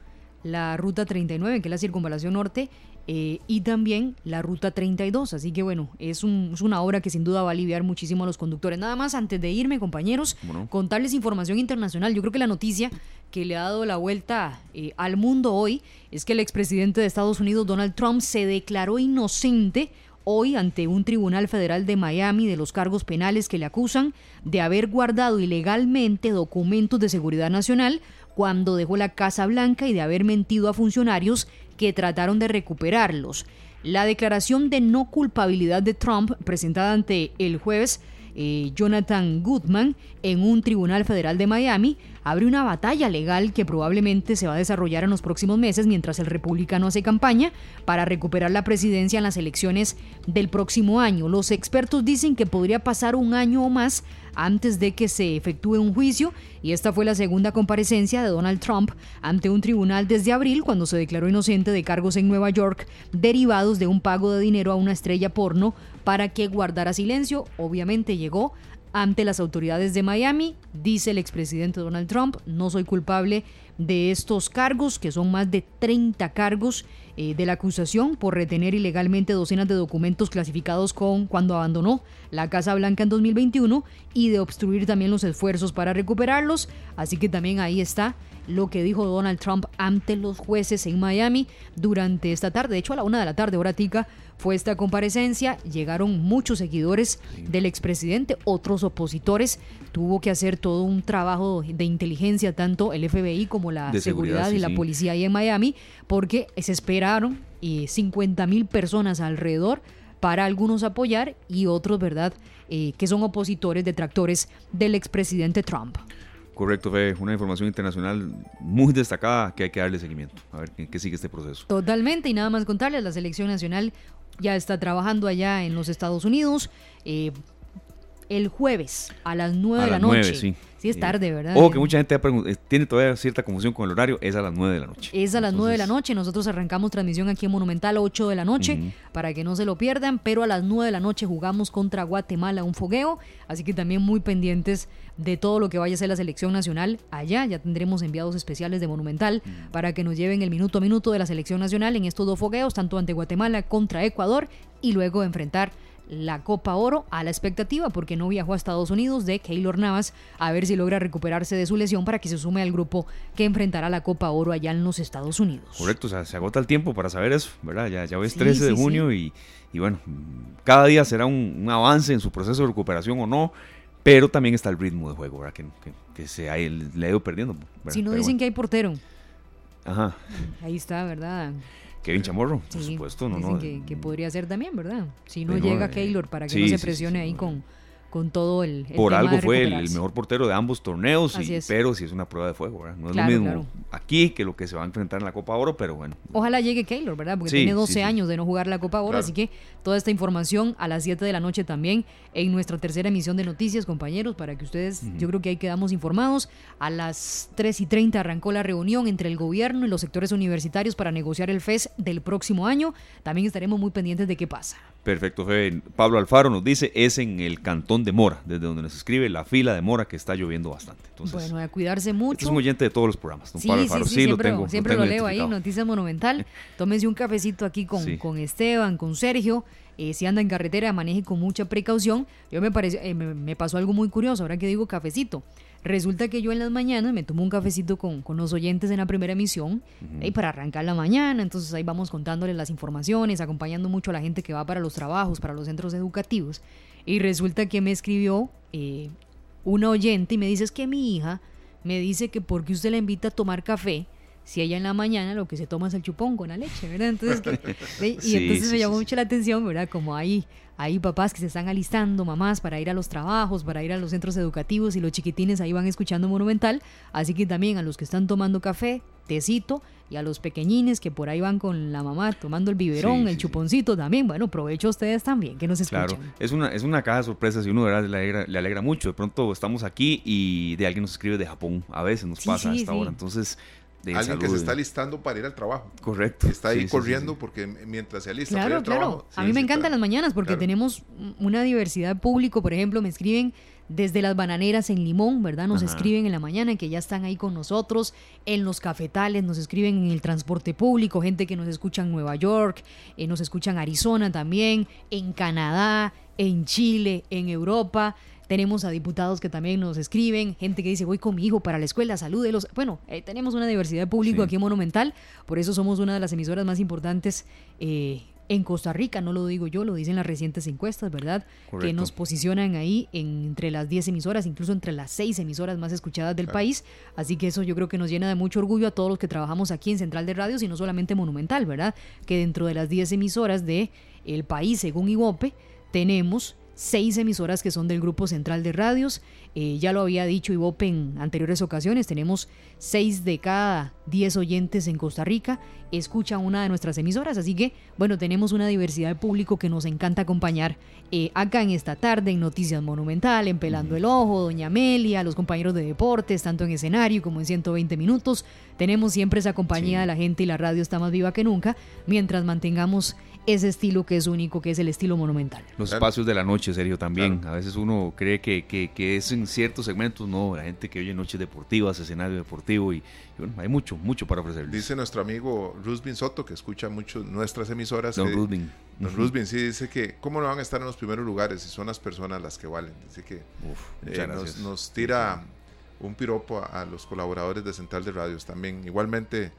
[SPEAKER 5] la ruta 39, que es la circunvalación norte, eh, y también la ruta 32. Así que bueno, es, una obra que sin duda va a aliviar muchísimo a los conductores. Nada más, antes de irme, compañeros, contarles información internacional. Yo creo que la noticia que le ha dado la vuelta eh, al mundo hoy es que el expresidente de Estados Unidos, Donald Trump, se declaró inocente hoy ante un tribunal federal de Miami de los cargos penales que le acusan de haber guardado ilegalmente documentos de seguridad nacional cuando dejó la Casa Blanca y de haber mentido a funcionarios que trataron de recuperarlos. La declaración de no culpabilidad de Trump presentada ante el jueves eh, Jonathan Goodman en un tribunal federal de Miami abre una batalla legal que probablemente se va a desarrollar en los próximos meses mientras el republicano hace campaña para recuperar la presidencia en las elecciones del próximo año. Los expertos dicen que podría pasar un año o más antes de que se efectúe un juicio y esta fue la segunda comparecencia de Donald Trump ante un tribunal desde abril cuando se declaró inocente de cargos en Nueva York derivados de un pago de dinero a una estrella porno para que guardara silencio. Obviamente llegó ante las autoridades de Miami. Dice el expresidente Donald Trump, no soy culpable de estos cargos, que son más de 30 cargos eh, de la acusación por retener ilegalmente docenas de documentos clasificados con cuando abandonó la Casa Blanca en 2021 y de obstruir también los esfuerzos para recuperarlos. Así que también ahí está lo que dijo Donald Trump ante los jueces en Miami durante esta tarde. De hecho, a la una de la tarde, hora tica, fue esta comparecencia. Llegaron muchos seguidores del expresidente, otros opositores. Tuvo que hacer todo un trabajo de inteligencia, tanto el FBI como la seguridad, y la policía ahí en Miami, porque se esperaron 50 mil personas alrededor para algunos apoyar y otros, ¿verdad?, eh, que son opositores, detractores del expresidente Trump.
[SPEAKER 3] Correcto, Fe, una información internacional muy destacada que hay que darle seguimiento. A ver qué, sigue este proceso.
[SPEAKER 5] Totalmente, y nada más contarles, la selección nacional ya está trabajando allá en los Estados Unidos. Eh, el jueves a las 9 de la noche. sí. Sí, es tarde, ¿verdad?
[SPEAKER 3] O que mucha gente eh, tiene todavía cierta confusión con el horario, es a las 9 de la noche.
[SPEAKER 5] Es a las 9 de la noche, nosotros arrancamos transmisión aquí en Monumental a 8 de la noche, para que no se lo pierdan, pero a las 9 de la noche jugamos contra Guatemala un fogueo, así que también muy pendientes de todo lo que vaya a ser la selección nacional allá, ya tendremos enviados especiales de Monumental para que nos lleven el minuto a minuto de la selección nacional en estos dos fogueos, tanto ante Guatemala contra Ecuador y luego enfrentar la Copa Oro a la expectativa porque no viajó a Estados Unidos de Keylor Navas a ver si logra recuperarse de su lesión para que se sume al grupo que enfrentará la Copa Oro allá en los Estados Unidos.
[SPEAKER 3] Correcto, o sea, se agota el tiempo para saber eso, ¿verdad? Ya, ya ves 13 de junio y, bueno, cada día será un, avance en su proceso de recuperación o no, pero también está el ritmo de juego, ¿verdad? Que, que, se ha, le ha ido perdiendo.
[SPEAKER 5] Si no dicen que hay portero.
[SPEAKER 3] Ajá.
[SPEAKER 5] Ahí está, ¿verdad?
[SPEAKER 3] Kevin Chamorro, por supuesto. No, no,
[SPEAKER 5] que, que, podría ser también, ¿verdad? Si no llega Keylor para que no se presione ahí con con todo el,
[SPEAKER 3] Por algo fue el, mejor portero de ambos torneos, pero si es una prueba de fuego, ¿verdad? No es lo mismo aquí que lo que se va a enfrentar en la Copa Oro, pero bueno.
[SPEAKER 5] Ojalá llegue Keylor, ¿verdad? Porque tiene 12 años de no jugar la Copa Oro, así que toda esta información a las 7 de la noche también en nuestra tercera emisión de noticias, compañeros, para que ustedes, yo creo que ahí quedamos informados. A las 3 y 30 arrancó la reunión entre el gobierno y los sectores universitarios para negociar el FES del próximo año. También estaremos muy pendientes de qué pasa.
[SPEAKER 3] Perfecto, Pablo Alfaro nos dice, es en el cantón de Mora, desde donde nos escribe la fila de Mora que está lloviendo bastante.
[SPEAKER 5] bueno, a cuidarse mucho.
[SPEAKER 3] Este es un oyente de todos los programas,
[SPEAKER 5] don Pablo Alfaro. Sí, lo tengo. Siempre lo, leo ahí, Noticias Monumental. <laughs> Tómese un cafecito aquí con, con Esteban, con Sergio. Eh, si anda en carretera, maneje con mucha precaución. Yo me, parece, eh, me pasó algo muy curioso, ahora que digo cafecito. Resulta que yo en las mañanas me tomo un cafecito con, con los oyentes en la primera emisión y para arrancar la mañana, entonces ahí vamos contándoles las informaciones, acompañando mucho a la gente que va para los trabajos, para los centros educativos. Y resulta que me escribió eh, una oyente y me dice es que mi hija me dice que porque usted la invita a tomar café, si ella en la mañana lo que se toma es el chupón con la leche, ¿verdad? Entonces, <laughs> y entonces me llamó mucho la atención, ¿verdad? Como hay, hay papás que se están alistando, mamás, para ir a los trabajos, para ir a los centros educativos y los chiquitines ahí van escuchando Monumental. Así que también a los que están tomando café, tecito, y a los pequeñines que por ahí van con la mamá tomando el biberón, el chuponcito también, bueno, provecho a ustedes también que nos escuchan. Claro,
[SPEAKER 3] es una, es una caja de sorpresas y uno de verdad le alegra, le alegra mucho. De pronto estamos aquí y de alguien nos escribe de Japón, a veces nos pasa hasta ahora. Entonces,
[SPEAKER 2] Alguien que se está listando para ir al trabajo.
[SPEAKER 3] Correcto.
[SPEAKER 2] Está ahí corriendo porque mientras se alista para ir al trabajo.
[SPEAKER 5] A mí me encantan las mañanas porque tenemos una diversidad de público. Por ejemplo, me escriben desde las bananeras en Limón, ¿verdad? Nos escriben en la mañana que ya están ahí con nosotros, en los cafetales, nos escriben en el transporte público, gente que nos escucha en Nueva York, eh, nos escucha en Arizona también, en Canadá, en Chile, en Europa. Tenemos a diputados que también nos escriben, gente que dice voy con mi hijo para la escuela, salúdelos. Bueno, eh, tenemos una diversidad de público aquí en Monumental, por eso somos una de las emisoras más importantes eh, en Costa Rica, no lo digo yo, lo dicen las recientes encuestas, ¿verdad? Que nos posicionan ahí entre las 10 emisoras, incluso entre las 6 emisoras más escuchadas del país. Así que eso yo creo que nos llena de mucho orgullo a todos los que trabajamos aquí en Central de Radios y no solamente Monumental, ¿verdad? Que dentro de las 10 emisoras de el país, según IVOPE, tenemos seis emisoras que son del Grupo Central de Radios. Eh, ya lo había dicho Ivope en anteriores ocasiones, tenemos seis de cada diez oyentes en Costa Rica, escuchan una de nuestras emisoras, así que bueno, tenemos una diversidad de público que nos encanta acompañar eh, acá en esta tarde en Noticias Monumental, en Pelando el Ojo, Doña Amelia, los compañeros de deportes, tanto en escenario como en 120 minutos. Tenemos siempre esa compañía de la gente y la radio está más viva que nunca, mientras mantengamos ese estilo que es único, que es el estilo monumental.
[SPEAKER 3] Los espacios de la noche, Sergio, también. A veces uno cree que, que, es en ciertos segmentos, no, la gente que oye noches deportivas, escenario deportivo, y, bueno, hay mucho, mucho para ofrecer.
[SPEAKER 2] Dice nuestro amigo Rusbin Soto, que escucha mucho nuestras emisoras.
[SPEAKER 3] Don Rusbin.
[SPEAKER 2] Don Rusbin, sí, dice que, ¿cómo no van a estar en los primeros lugares si son las personas las que valen? Dice que eh, nos, tira un piropo a, los colaboradores de Central de Radios también. Igualmente,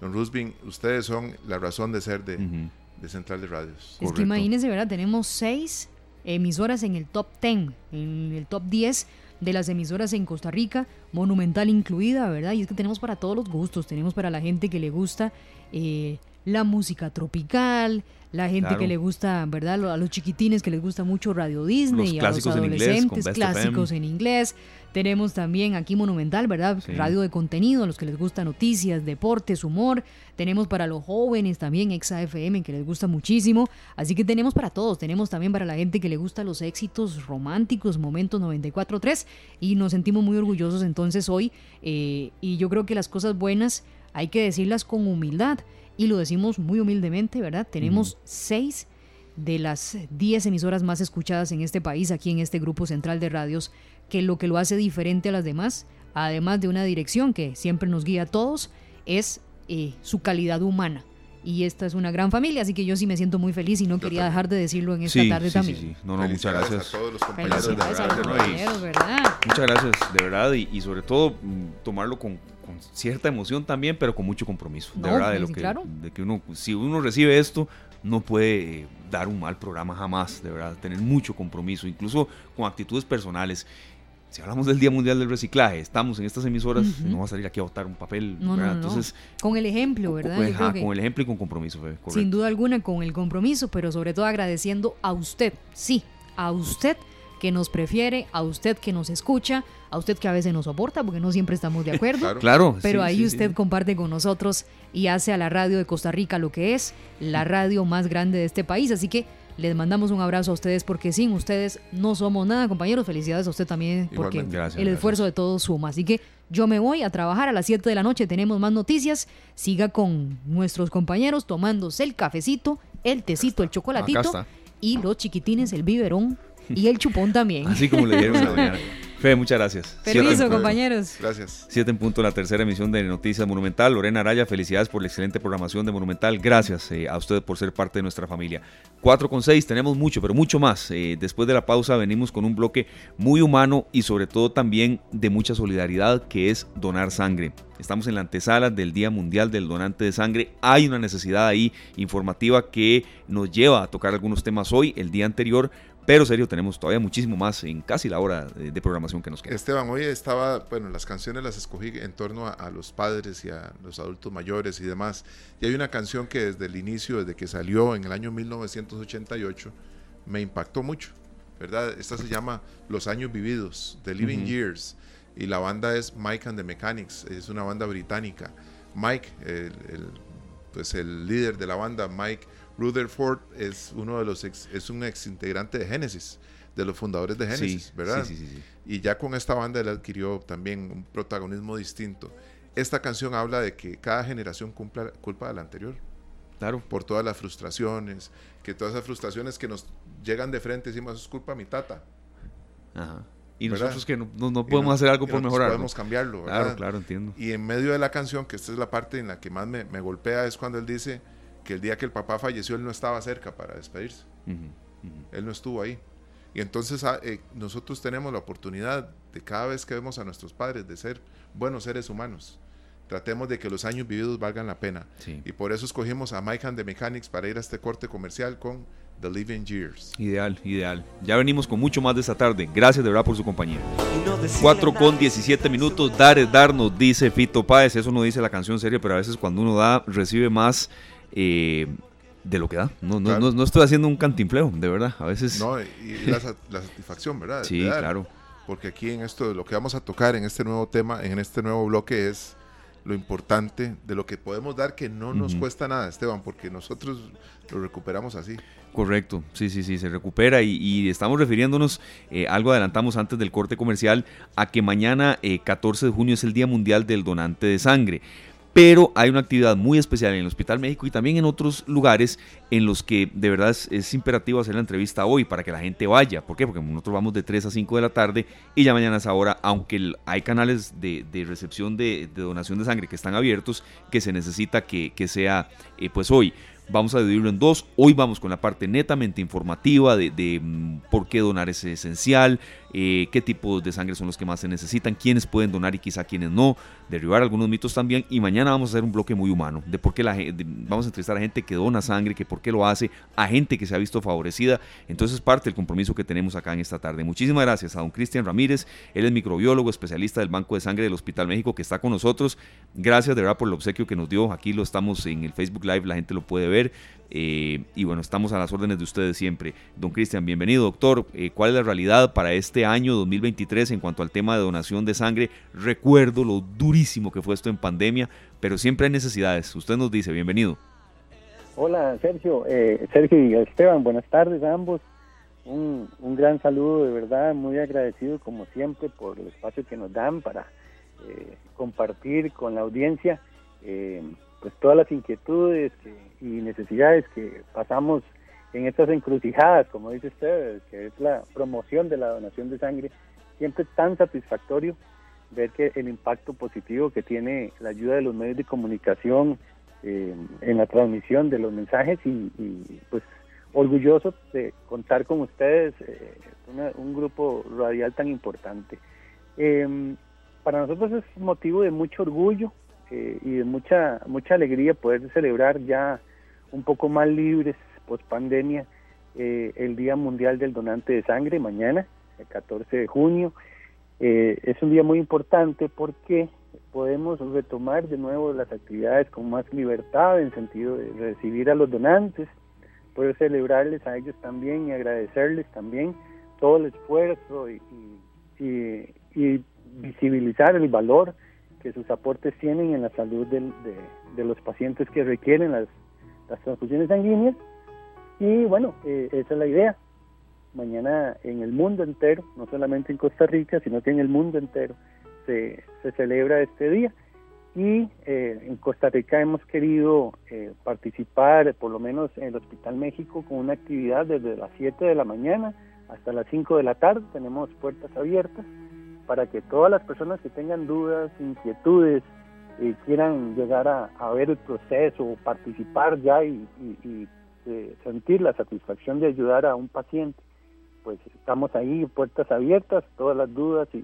[SPEAKER 2] don Rusbin, ustedes son la razón de ser de de Central de Radios.
[SPEAKER 5] Es que imagínense, ¿verdad? Tenemos seis emisoras en el top 10, en el top 10 de las emisoras en Costa Rica, Monumental incluida, ¿verdad? Y es que tenemos para todos los gustos, tenemos para la gente que le gusta eh, la música tropical, la gente que le gusta, ¿verdad? A los chiquitines que les gusta mucho Radio Disney, a los adolescentes, clásicos en inglés. Tenemos también aquí Monumental, ¿verdad? Radio de contenido, a los que les gusta noticias, deportes, humor. Tenemos para los jóvenes también Exa FM, que les gusta muchísimo. Así que tenemos para todos. Tenemos también para la gente que le gusta los éxitos románticos, Momentos 94.3. Y nos sentimos muy orgullosos entonces hoy. Eh, y yo creo que las cosas buenas hay que decirlas con humildad y lo decimos muy humildemente, ¿verdad? Tenemos seis de las diez emisoras más escuchadas en este país, aquí en este grupo central de radios, que lo que lo hace diferente a las demás, además de una dirección que siempre nos guía a todos, es eh, su calidad humana. Y esta es una gran familia, así que yo sí me siento muy feliz y no quería dejar de decirlo en esta tarde también. Sí, sí.
[SPEAKER 3] No, no, muchas gracias.
[SPEAKER 2] a todos los compañeros de
[SPEAKER 5] verdad.
[SPEAKER 3] Muchas gracias, de verdad, y sobre todo mm, tomarlo con, cierta emoción también, pero con mucho compromiso. de verdad, de lo que, de que uno, si uno recibe esto, no puede dar un mal programa jamás, de verdad, tener mucho compromiso, incluso con actitudes personales. Si hablamos del Día Mundial del Reciclaje, estamos en estas emisoras, no va a salir aquí a votar un papel. Entonces,
[SPEAKER 5] con el ejemplo, ¿verdad?
[SPEAKER 3] con el ejemplo y con compromiso.
[SPEAKER 5] Sin duda alguna, con el compromiso, pero sobre todo agradeciendo a usted, sí, a usted que nos prefiere, a usted que nos escucha, a usted que a veces nos soporta porque no siempre estamos de acuerdo.
[SPEAKER 3] claro.
[SPEAKER 5] Pero ahí usted comparte con nosotros y hace a la radio de Costa Rica lo que es la radio más grande de este país. Así que les mandamos un abrazo a ustedes porque sin ustedes no somos nada, compañeros. Felicidades a usted también porque el esfuerzo de todos suma. Así que yo me voy a trabajar a las 7 de la noche. Tenemos más noticias. Siga con nuestros compañeros tomándose el cafecito, el tecito, el chocolatito y los chiquitines, el biberón y el chupón también.
[SPEAKER 3] Así como le dieron la <laughs> mañana. Fe, muchas gracias.
[SPEAKER 5] Permiso, compañeros.
[SPEAKER 2] Gracias.
[SPEAKER 3] Siete en punto la tercera emisión de Noticias Monumental. Lorena Araya, felicidades por la excelente programación de Monumental. Gracias eh, a usted por ser parte de nuestra familia. Cuatro con seis, tenemos mucho, pero mucho más. Eh, después de la pausa venimos con un bloque muy humano y sobre todo también de mucha solidaridad, que es donar sangre. Estamos en la antesala del Día Mundial del Donante de Sangre. Hay una necesidad ahí informativa que nos lleva a tocar algunos temas hoy. El día anterior pero serio, tenemos todavía muchísimo más en casi la hora de, programación que nos queda.
[SPEAKER 2] Esteban, hoy estaba, bueno, las canciones las escogí en torno a, los padres y a los adultos mayores y demás. Y hay una canción que desde el inicio, desde que salió en el año 1988, me impactó mucho, ¿verdad? Esta se llama Los Años Vividos, The Living Years. Y la banda es Mike and the Mechanics, es una banda británica. Mike, pues el líder de la banda, Mike Rutherford es uno de los es un ex integrante de Genesis, de los fundadores de Genesis, ¿verdad? Sí, sí, sí, y ya con esta banda él adquirió también un protagonismo distinto. Esta canción habla de que cada generación cumpla, culpa de la anterior.
[SPEAKER 3] Claro.
[SPEAKER 2] Por todas las frustraciones, que todas esas frustraciones que nos llegan de frente decimos, es culpa de mi tata.
[SPEAKER 3] Ajá. Y nosotros que no, no, podemos hacer algo por mejorar.
[SPEAKER 2] Podemos cambiarlo,
[SPEAKER 3] ¿verdad? Claro, claro, entiendo.
[SPEAKER 2] Y en medio de la canción, que esta es la parte en la que más me, me golpea, es cuando él dice, que el día que el papá falleció él no estaba cerca para despedirse. Él no estuvo ahí. Y entonces ah, eh, nosotros tenemos la oportunidad de cada vez que vemos a nuestros padres de ser buenos seres humanos. Tratemos de que los años vividos valgan la pena. Y por eso escogimos a Mike and the Mechanics para ir a este corte comercial con The Living Years.
[SPEAKER 3] Ideal, ideal. Ya venimos con mucho más de esta tarde. Gracias de verdad por su compañía. 4 con 17 minutos. Dar es dar, nos dice Fito Páez. Eso no dice la canción seria, pero a veces cuando uno da, recibe más eh, de lo que da. No, no, no, estoy haciendo un cantinfleo, de verdad. A veces.
[SPEAKER 2] No, y <laughs> la, satisfacción, ¿verdad?
[SPEAKER 3] Sí, claro.
[SPEAKER 2] Porque aquí en esto, lo que vamos a tocar en este nuevo tema, en este nuevo bloque es lo importante de lo que podemos dar que no nos cuesta nada, Esteban, porque nosotros lo recuperamos así.
[SPEAKER 3] Correcto, sí, sí, sí, se recupera y, estamos refiriéndonos, eh, algo adelantamos antes del corte comercial, a que mañana, 14 eh, de junio, es el Día Mundial del Donante de Sangre pero hay una actividad muy especial en el Hospital México y también en otros lugares en los que de verdad es, imperativo hacer la entrevista hoy para que la gente vaya. ¿Por qué? Porque nosotros vamos de 3 a 5 de la tarde y ya mañana es ahora, aunque hay canales de, recepción de, donación de sangre que están abiertos, que se necesita que, sea eh, pues hoy. Vamos a dividirlo en dos. Hoy vamos con la parte netamente informativa de, de mm, por qué donar es esencial, eh, qué tipos de sangre son los que más se necesitan, quiénes pueden donar y quizá quiénes no, derribar algunos mitos también. Y mañana vamos a hacer un bloque muy humano de por qué la gente, vamos a entrevistar a gente que dona sangre, que por qué lo hace, a gente que se ha visto favorecida. Entonces es parte del compromiso que tenemos acá en esta tarde. Muchísimas gracias a don Cristian Ramírez, él es microbiólogo, especialista del Banco de Sangre del Hospital México que está con nosotros. Gracias de verdad por el obsequio que nos dio. Aquí lo estamos en el Facebook Live, la gente lo puede ver. Eh, y bueno, estamos a las órdenes de ustedes siempre. Don Cristian, bienvenido, doctor. Eh, ¿Cuál es la realidad para este año 2023 en cuanto al tema de donación de sangre? Recuerdo lo durísimo que fue esto en pandemia, pero siempre hay necesidades. Usted nos dice, bienvenido.
[SPEAKER 10] Hola, Sergio. Eh, Sergio y Esteban, buenas tardes a ambos. Un, un, gran saludo, de verdad, muy agradecido como siempre por el espacio que nos dan para compartir con la audiencia pues todas las inquietudes y necesidades que pasamos en estas encrucijadas, como dice usted, que es la promoción de la donación de sangre, siempre es tan satisfactorio ver que el impacto positivo que tiene la ayuda de los medios de comunicación eh, en la transmisión de los mensajes y, pues orgulloso de contar con ustedes, eh, un grupo radial tan importante. Em, para nosotros es motivo de mucho orgullo eh, y de mucha, mucha alegría poder celebrar ya un poco más libres post pandemia eh, el Día Mundial del Donante de Sangre mañana, el 14 de junio. Eh, es un día muy importante porque podemos retomar de nuevo las actividades con más libertad en sentido de recibir a los donantes, poder celebrarles a ellos también y agradecerles también todo el esfuerzo y, y, y visibilizar el valor que sus aportes tienen en la salud de, los pacientes que requieren las, transfusiones sanguíneas. Y bueno, eh, esa es la idea. Mañana en el mundo entero, no solamente en Costa Rica, sino que en el mundo entero se, celebra este día. Y eh, en Costa Rica hemos querido eh, participar, por lo menos en el Hospital México, con una actividad desde las 7 de la mañana hasta las 5 de la tarde. Tenemos puertas abiertas para que todas las personas que tengan dudas, inquietudes, y quieran llegar a, ver el proceso, participar ya y, eh, sentir la satisfacción de ayudar a un paciente, pues estamos ahí, puertas abiertas, todas las dudas y,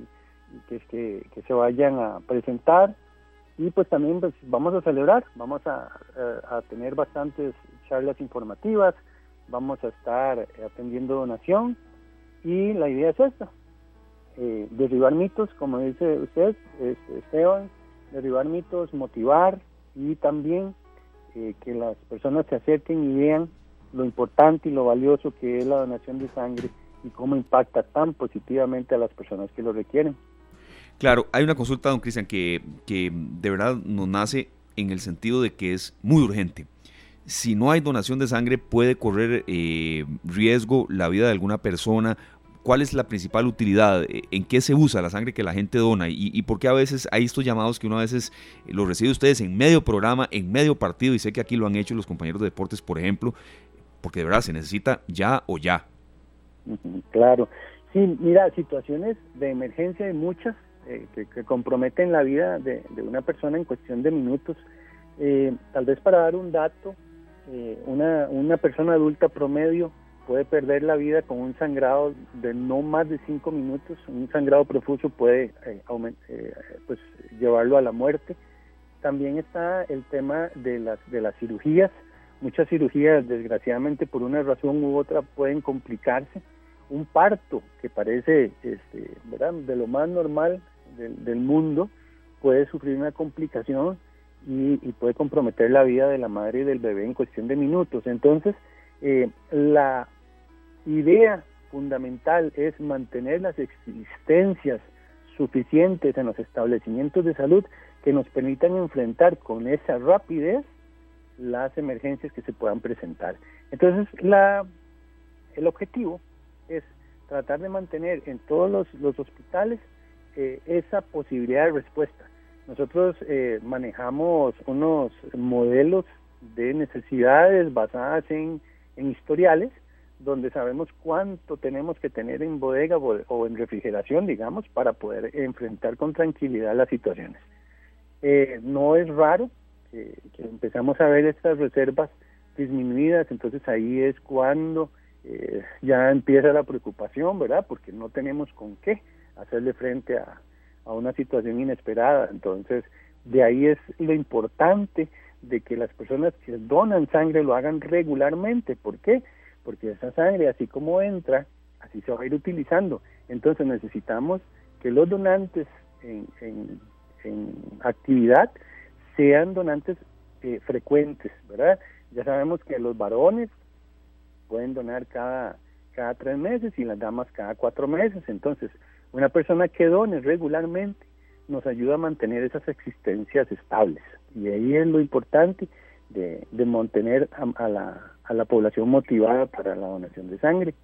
[SPEAKER 10] que, se vayan a presentar. Y pues también pues, vamos a celebrar, vamos a, tener bastantes charlas informativas, vamos a estar atendiendo donación y la idea es esta, eh, derribar mitos, como dice usted, este, Esteban, derribar mitos, motivar y también eh, que las personas se acerquen y vean lo importante y lo valioso que es la donación de sangre y cómo impacta tan positivamente a las personas que lo requieren.
[SPEAKER 3] Claro, hay una consulta, don Cristian, que, que de verdad nos nace en el sentido de que es muy urgente. Si no hay donación de sangre, puede correr eh, riesgo la vida de alguna persona ¿Cuál es la principal utilidad? Eh, ¿En qué se usa la sangre que la gente dona? ¿Y, por qué a veces hay estos llamados que uno a veces eh, los recibe ustedes en medio programa, en medio partido? Y sé que aquí lo han hecho los compañeros de deportes, por ejemplo, porque de verdad se necesita ya o ya.
[SPEAKER 10] Claro. Sí, mira, situaciones de emergencia hay muchas eh, que, comprometen la vida de, una persona en cuestión de minutos. tal vez para dar un dato, una persona adulta promedio puede perder la vida con un sangrado de no más de cinco minutos. Un sangrado profuso puede eh, eh, pues, llevarlo a la muerte. También está el tema de las, de las cirugías. Muchas cirugías, desgraciadamente, por una razón u otra, pueden complicarse. Un parto, que parece este, ¿verdad? de lo más normal del, mundo, puede sufrir una complicación y, y, puede comprometer la vida de la madre y del bebé en cuestión de minutos. Entonces, eh, la idea fundamental es mantener las existencias suficientes en los establecimientos de salud que nos permitan enfrentar con esa rapidez las emergencias que se puedan presentar. Entonces, la, el objetivo es tratar de mantener en todos los, hospitales eh, esa posibilidad de respuesta. Nosotros eh, manejamos unos modelos de necesidades basadas en, en historiales donde sabemos cuánto tenemos que tener en bodega o en refrigeración, digamos, para poder enfrentar con tranquilidad las situaciones. Eh, no es raro que, empezamos a ver estas reservas disminuidas, entonces ahí es cuando eh, ya empieza la preocupación, ¿verdad? Porque no tenemos con qué hacerle frente a, a una situación inesperada. Entonces, de ahí es lo importante de que las personas que donan sangre lo hagan regularmente. ¿Por qué? Porque esa sangre, así como entra, así se va a ir utilizando. Entonces necesitamos que los donantes en, en, actividad sean donantes eh, frecuentes, ¿verdad? Ya sabemos que los varones pueden donar cada, cada tres meses y las damas cada cuatro meses. Entonces, una persona que done regularmente nos ayuda a mantener esas existencias estables. Y ahí es lo importante de, mantener a, la, a la población motivada para la donación de sangre.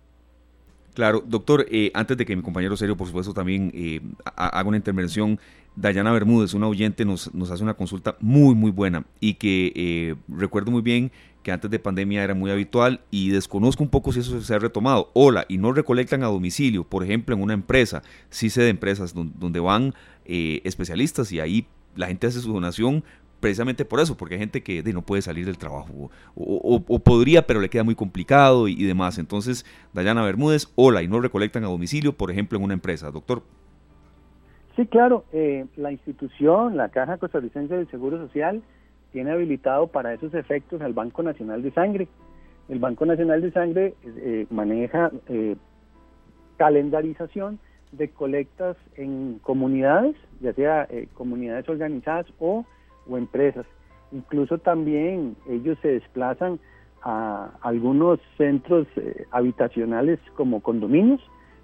[SPEAKER 3] Claro, doctor, eh, antes de que mi compañero serio, por supuesto, también eh, haga una intervención, Dayana Bermúdez, una oyente, nos, nos hace una consulta muy, muy buena y que eh, recuerdo muy bien que antes de pandemia era muy habitual y desconozco un poco si eso se ha retomado. Hola, y no recolectan a domicilio, por ejemplo, en una empresa, sí sé de empresas donde, van especialistas y ahí la gente hace su donación precisamente por eso, porque hay gente que no puede salir del trabajo o, podría, pero le queda muy complicado y, demás. Entonces, Dayana Bermúdez, hola, y no recolectan a domicilio, por ejemplo, en una empresa. Doctor.
[SPEAKER 10] Sí, claro, eh, la institución, la Caja Costarricense del Seguro Social, tiene habilitado para esos efectos al Banco Nacional de Sangre. El Banco Nacional de Sangre eh, maneja eh, calendarización de colectas en comunidades, ya sea comunidades organizadas o o empresas. Incluso también ellos se desplazan a algunos centros eh, habitacionales como condominios,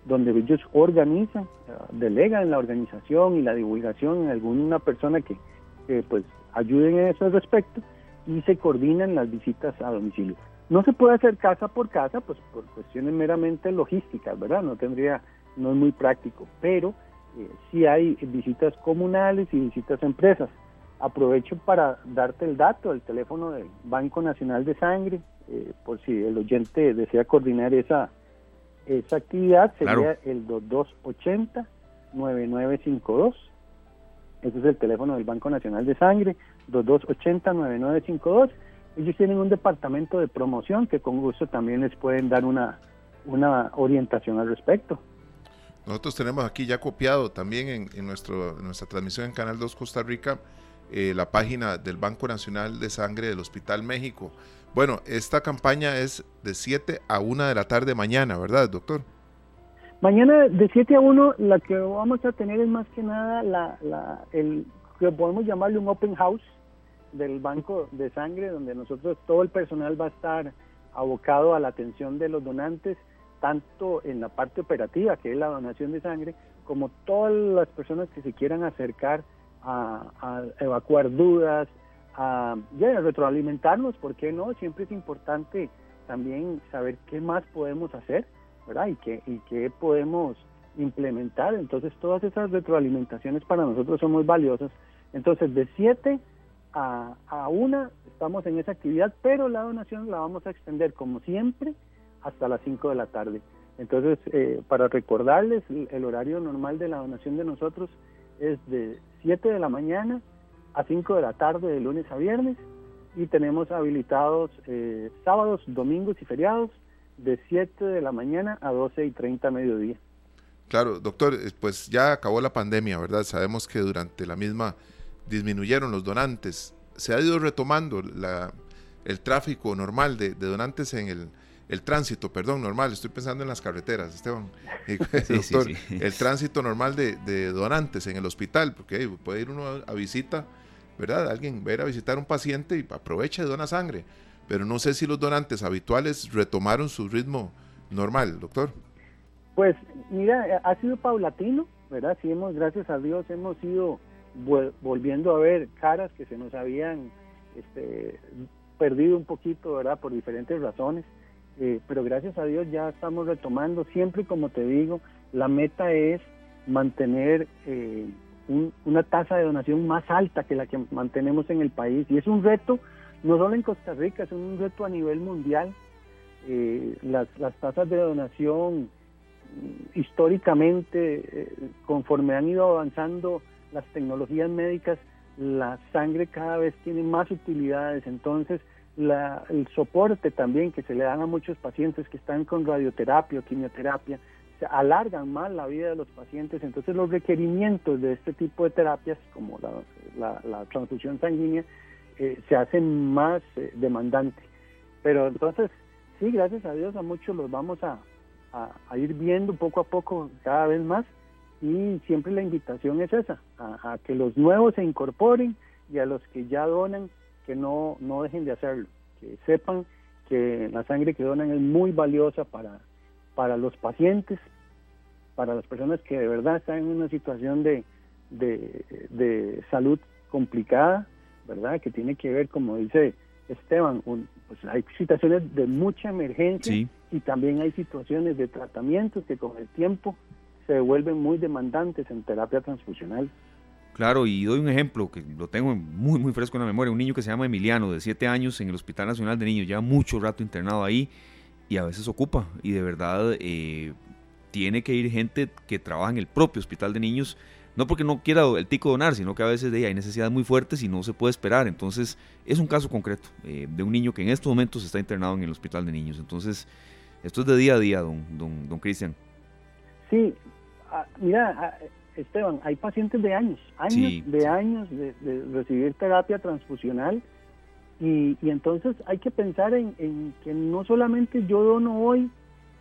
[SPEAKER 10] donde ellos organizan, eh, delegan la organización y la divulgación en alguna persona que, pues ayuden en ese respecto y se coordinan las visitas a domicilio. No se puede hacer casa por casa, pues por cuestiones meramente logísticas, ¿verdad? No tendría, no es muy práctico, pero eh, sí hay visitas comunales y visitas a empresas. Aprovecho para darte el dato, el teléfono del Banco Nacional de Sangre, eh, por si el oyente desea coordinar esa, esa actividad, sería el 2280-9952. Ese es el teléfono del Banco Nacional de Sangre, 2280-9952. Ellos tienen un departamento de promoción que con gusto también les pueden dar una, una orientación al respecto.
[SPEAKER 2] Nosotros tenemos aquí ya copiado también en, en nuestro, en nuestra transmisión en Canal 2 Costa Rica eh, la página del Banco Nacional de Sangre del Hospital México. Bueno, esta campaña es de 7 a 1 de la tarde mañana, ¿verdad, doctor?
[SPEAKER 10] Mañana de 7 a 1 la que vamos a tener es más que nada la, la, el que podemos llamarle un open house del banco de sangre donde nosotros todo el personal va a estar abocado a la atención de los donantes tanto en la parte operativa que es la donación de sangre como todas las personas que se quieran acercar a, evacuar dudas, a, ya, retroalimentarnos, ¿por qué no? Siempre es importante también saber qué más podemos hacer, ¿verdad? Y qué, y qué podemos implementar. Entonces, todas esas retroalimentaciones para nosotros son muy valiosas. Entonces, de 7 a, a 1 estamos en esa actividad, pero la donación la vamos a extender, como siempre, hasta las 5 de la tarde. Entonces, eh, para recordarles, el horario normal de la donación de nosotros es de 7 de la mañana a 5 de la tarde de lunes a viernes y tenemos habilitados eh, sábados, domingos y feriados de 7 de la mañana a 12 y 30 mediodía.
[SPEAKER 2] Claro, doctor, eh, pues ya acabó la pandemia, ¿verdad? Sabemos que durante la misma disminuyeron los donantes. Se ha ido retomando la, el tráfico normal de donantes en el, el tránsito, perdón, normal, estoy pensando en las carreteras, Esteban. <laughs> doctor, el tránsito normal de, donantes en el hospital, porque puede ir uno a, visita, ¿verdad? Alguien va a ir a visitar a un paciente y aprovecha y dona sangre. Pero no sé si los donantes habituales retomaron su ritmo normal, doctor.
[SPEAKER 10] Pues mira, ha sido paulatino, ¿verdad? Sí, hemos, gracias a Dios, hemos ido volviendo a ver caras que se nos habían este, perdido un poquito, ¿verdad? Por diferentes razones. Eh, pero gracias a Dios ya estamos retomando. Siempre, como te digo, la meta es mantener eh, una tasa de donación más alta que la que mantenemos en el país. Y es un reto, no solo en Costa Rica, es un reto a nivel mundial. Eh, las, tasas de donación mm, históricamente, conforme han ido avanzando las tecnologías médicas, la sangre cada vez tiene más utilidades. Entonces, el soporte también que se le dan a muchos pacientes que están con radioterapia o quimioterapia, se alargan más la vida de los pacientes, entonces los requerimientos de este tipo de terapias, como la, transfusión sanguínea, eh, se hacen más eh, demandantes. Pero entonces, sí, gracias a Dios a muchos los vamos a, ir viendo poco a poco cada vez más y siempre la invitación es esa, a, que los nuevos se incorporen y a los que ya donan que no, no dejen de hacerlo, que sepan que la sangre que donan es muy valiosa para, para los pacientes, para las personas que de verdad están en una situación de, de, salud complicada, ¿verdad? Que tiene que ver, como dice Esteban, pues hay situaciones de mucha emergencia y también hay situaciones de tratamientos que con el tiempo se vuelven muy demandantes en terapia transfusional.
[SPEAKER 3] Claro, y doy un ejemplo que lo tengo muy, muy fresco en la memoria. Un niño que se llama Emiliano, de 7 años, en el Hospital Nacional de Niños, ya mucho rato internado ahí y a veces ocupa. Y de verdad eh, tiene que ir gente que trabaja en el propio Hospital de Niños, no porque no quiera el tico donar, sino que a veces de, hay necesidades muy fuertes y no se puede esperar. Entonces, es un caso concreto eh, de un niño que en estos momentos está internado en el Hospital de Niños. Entonces, esto es de día a día, don, don, don Cristian.
[SPEAKER 10] Sí, ah, mira, ah, Esteban, hay pacientes de años, años de años de, recibir terapia transfusional y, entonces hay que pensar en, que no solamente yo dono hoy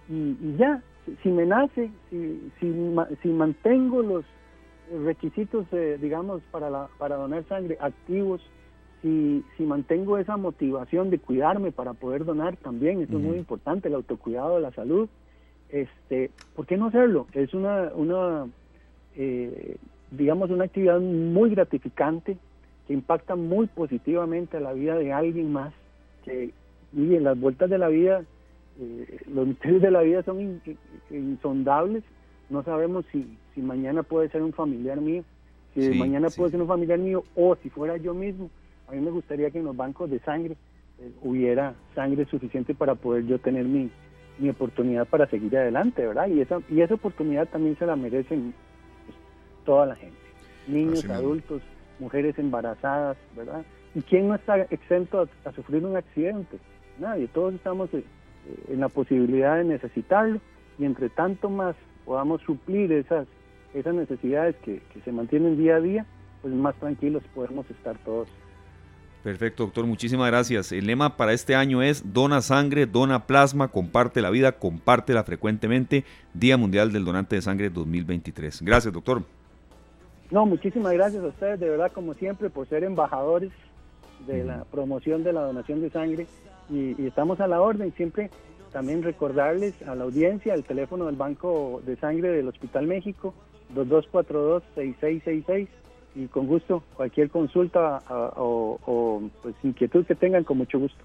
[SPEAKER 10] y, ya, si, me nace, si, si, mantengo los requisitos, eh, digamos, para, para donar sangre activos, si, si mantengo esa motivación de cuidarme para poder donar también, esto es muy importante, el autocuidado de la salud, este, ¿por qué no hacerlo? Es una, una eh, digamos, una actividad muy gratificante que impacta muy positivamente a la vida de alguien más, que y en las vueltas de la vida, eh, los misterios de la vida son insondables, no sabemos si, si mañana puede ser un familiar mío, si mañana puede ser un familiar mío o si fuera yo mismo, a mí me gustaría que en los bancos de sangre eh, hubiera sangre suficiente para poder yo tener mi, mi oportunidad para seguir adelante, ¿verdad? Y esa, y esa oportunidad también se la merecen toda la gente, niños, adultos, mujeres embarazadas, ¿verdad? ¿Y quién no está exento a, sufrir un accidente? Nadie, todos estamos eh, en la posibilidad de necesitarlo y entre tanto más podamos suplir esas, esas necesidades que, que se mantienen día a día, pues más tranquilos podemos estar todos.
[SPEAKER 3] Perfecto, doctor, muchísimas gracias. El lema para este año es Dona sangre, dona plasma, comparte la vida, compártela frecuentemente. Día Mundial del Donante de Sangre 2023. Gracias, doctor.
[SPEAKER 10] No, muchísimas gracias a ustedes, de verdad, como siempre, por ser embajadores de la promoción de la donación de sangre y, estamos a la orden. Siempre también recordarles a la audiencia el teléfono del Banco de Sangre del Hospital México, 2242-6666 y con gusto cualquier consulta o, o pues, inquietud que tengan, con mucho gusto.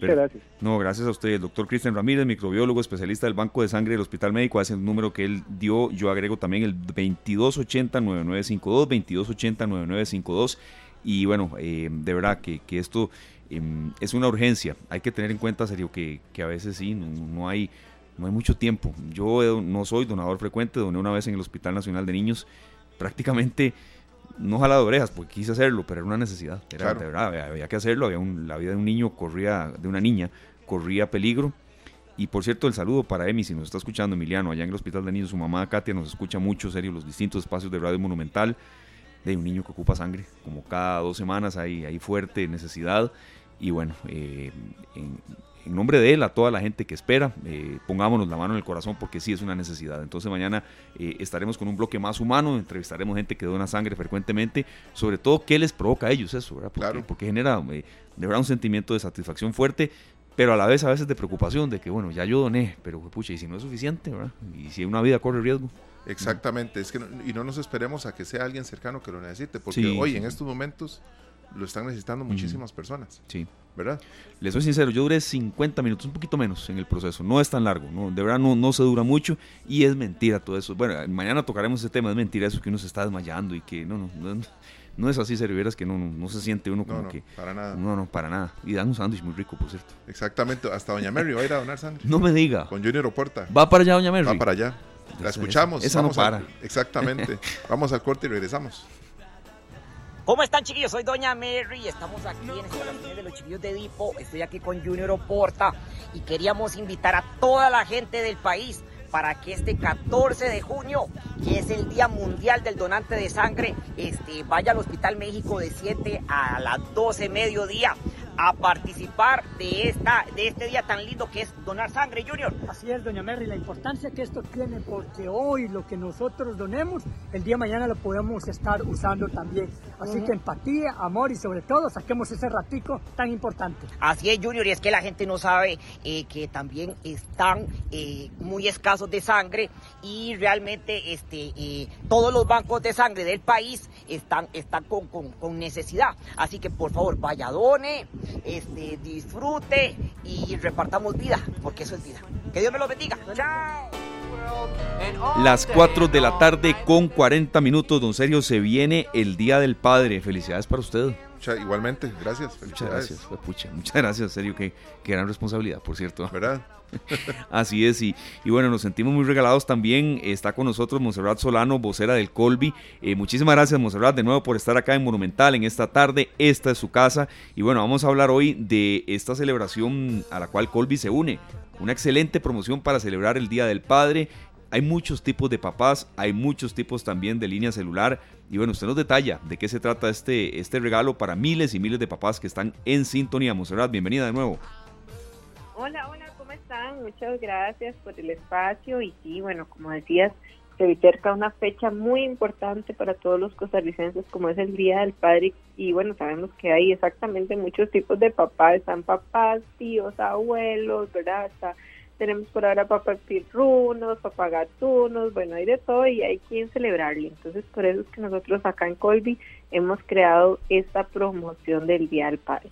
[SPEAKER 10] Muchas gracias.
[SPEAKER 3] No, gracias a usted, el doctor Cristian Ramírez, microbiólogo, especialista del Banco de Sangre del Hospital Médico, hace el número que él dio, yo agrego también el 2280-9952, 2280-9952, y bueno, eh, de verdad que, esto em, es una urgencia, hay que tener en cuenta, serio, que, que a veces sí, no, hay, no hay mucho tiempo. Yo no soy donador frecuente, doné una vez en el Hospital Nacional de Niños, prácticamente no jalado de orejas porque quise hacerlo, pero era una necesidad. Era, de verdad, había, que hacerlo. Había la vida de un niño corría, de una niña, corría peligro. Y por cierto, el saludo para Emi, si nos está escuchando Emiliano, allá en el Hospital de Niños, su mamá Katia nos escucha mucho, serio, los distintos espacios de Radio Monumental, de un niño que ocupa sangre, como cada dos semanas hay, hay fuerte necesidad. Y bueno, eh, en, en nombre de él, a toda la gente que espera, eh, pongámonos la mano en el corazón porque sí es una necesidad. Entonces mañana eh, estaremos con un bloque más humano, entrevistaremos gente que dona sangre frecuentemente, sobre todo qué les provoca a ellos eso, ¿verdad? Porque, claro. porque genera eh, de verdad un sentimiento de satisfacción fuerte, pero a la vez a veces de preocupación de que, bueno, ya yo doné, pero pucha, y si no es suficiente, ¿verdad? Y si una vida corre riesgo.
[SPEAKER 2] Exactamente, es que y no nos esperemos a que sea alguien cercano que lo necesite, porque hoy en estos momentos lo están necesitando muchísimas personas.
[SPEAKER 3] Sí.
[SPEAKER 2] ¿Verdad?
[SPEAKER 3] Les soy sincero, yo duré 50 minutos, un poquito menos en el proceso, no es tan largo, no, de verdad no, no se dura mucho y es mentira todo eso. Bueno, mañana tocaremos ese tema, es mentira eso que uno se está desmayando y que no, no, no, es así, Servieras, que no, no, se siente uno como que...
[SPEAKER 2] para nada.
[SPEAKER 3] No, no, para nada. Y dan un sándwich muy rico, por cierto.
[SPEAKER 2] Exactamente, hasta Doña Mary va a ir a donar sándwich.
[SPEAKER 3] No me diga.
[SPEAKER 2] Con Junior Oporta.
[SPEAKER 3] ¿Va para allá Doña Mary?
[SPEAKER 2] Va para allá. La escuchamos.
[SPEAKER 3] Esa, no para.
[SPEAKER 2] exactamente. <laughs> Vamos al corte y regresamos.
[SPEAKER 11] ¿Cómo están chiquillos? Soy Doña Mary, estamos aquí en instalaciones de los chiquillos de Edipo, estoy aquí con Junior Oporta y queríamos invitar a toda la gente del país para que este 14 de junio, que es el Día Mundial del Donante de Sangre, este, vaya al Hospital México de 7 a las 12 mediodía a participar de, esta, de este día tan lindo que es donar sangre, Junior.
[SPEAKER 12] Así es, doña Mary, la importancia que esto tiene, porque hoy lo que nosotros donemos, el día de mañana lo podemos estar usando también. Así que empatía, amor y sobre todo saquemos ese ratico tan importante.
[SPEAKER 11] Así es, Junior, y es que la gente no sabe eh, que también están eh, muy escasos de sangre y realmente este, eh, todos los bancos de sangre del país están, están con, con, con necesidad. Así que por favor, vaya, done este, disfrute y repartamos vida, porque eso es vida. Que Dios me lo bendiga. Chao.
[SPEAKER 3] Las 4 de la tarde con 40 minutos, don Sergio, se viene el Día del Padre. Felicidades para usted.
[SPEAKER 2] Igualmente, gracias.
[SPEAKER 3] Muchas gracias, pucha, muchas gracias, serio, qué, qué gran responsabilidad, por cierto.
[SPEAKER 2] ¿Verdad? <laughs>
[SPEAKER 3] Así es, y, y, bueno, nos sentimos muy regalados también. Está con nosotros Monserrat Solano, vocera del Colby. Eh, muchísimas gracias, Monserrat, de nuevo por estar acá en Monumental en esta tarde. Esta es su casa. Y bueno, vamos a hablar hoy de esta celebración a la cual Colby se une. Una excelente promoción para celebrar el Día del Padre. Hay muchos tipos de papás, hay muchos tipos también de línea celular. Y bueno, usted nos detalla de qué se trata este, este regalo para miles y miles de papás que están en sintonía. Monserrat, bienvenida de nuevo.
[SPEAKER 13] Hola, hola, ¿cómo están? Muchas gracias por el espacio. Y sí, bueno, como decías, se acerca una fecha muy importante para todos los costarricenses, como es el Día del Padre. Y bueno, sabemos que hay exactamente muchos tipos de papás. Están papás, tíos, abuelos, ¿verdad? Tenemos por ahora papás pirrunos, papá gatunos, bueno, hay de todo y hay quien celebrarle. Entonces, por eso es que nosotros acá en Colby hemos creado esta promoción del Día del Padre.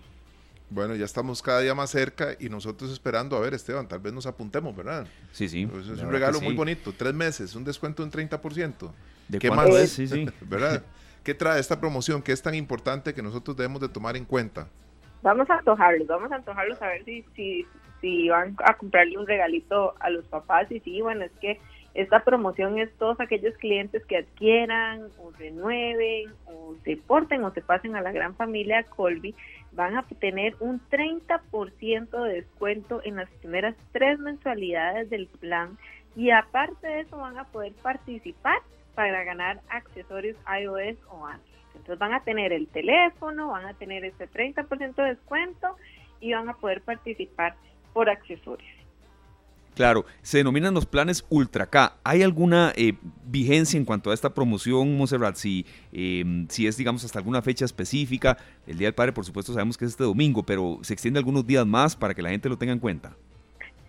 [SPEAKER 2] Bueno, ya estamos cada día más cerca y nosotros esperando, a ver, Esteban, tal vez nos apuntemos, ¿verdad?
[SPEAKER 3] Sí, sí.
[SPEAKER 2] Pues es un regalo muy bonito, tres meses, un descuento de un 30%.
[SPEAKER 3] ¿De ¿Qué más? Es? Sí, sí. <laughs>
[SPEAKER 2] ¿Verdad? ¿Qué trae esta promoción que es tan importante que nosotros debemos de tomar en cuenta?
[SPEAKER 13] Vamos a antojarlos, vamos a antojarlos a ver si, si, si van a comprarle un regalito a los papás y sí, bueno, es que esta promoción es todos aquellos clientes que adquieran o renueven o se porten o se pasen a la gran familia Colby van a tener un 30% de descuento en las primeras tres mensualidades del plan y aparte de eso van a poder participar para ganar accesorios iOS o Android. Entonces van a tener el teléfono, van a tener ese 30% de descuento y van a poder participar por accesorios.
[SPEAKER 3] Claro, se denominan los planes Ultra K. ¿Hay alguna eh, vigencia en cuanto a esta promoción, Monserrat? Si, em, si es, digamos, hasta alguna fecha específica. El Día del Padre, por supuesto, sabemos que es este domingo, pero ¿se extiende algunos días más para que la gente lo tenga en cuenta?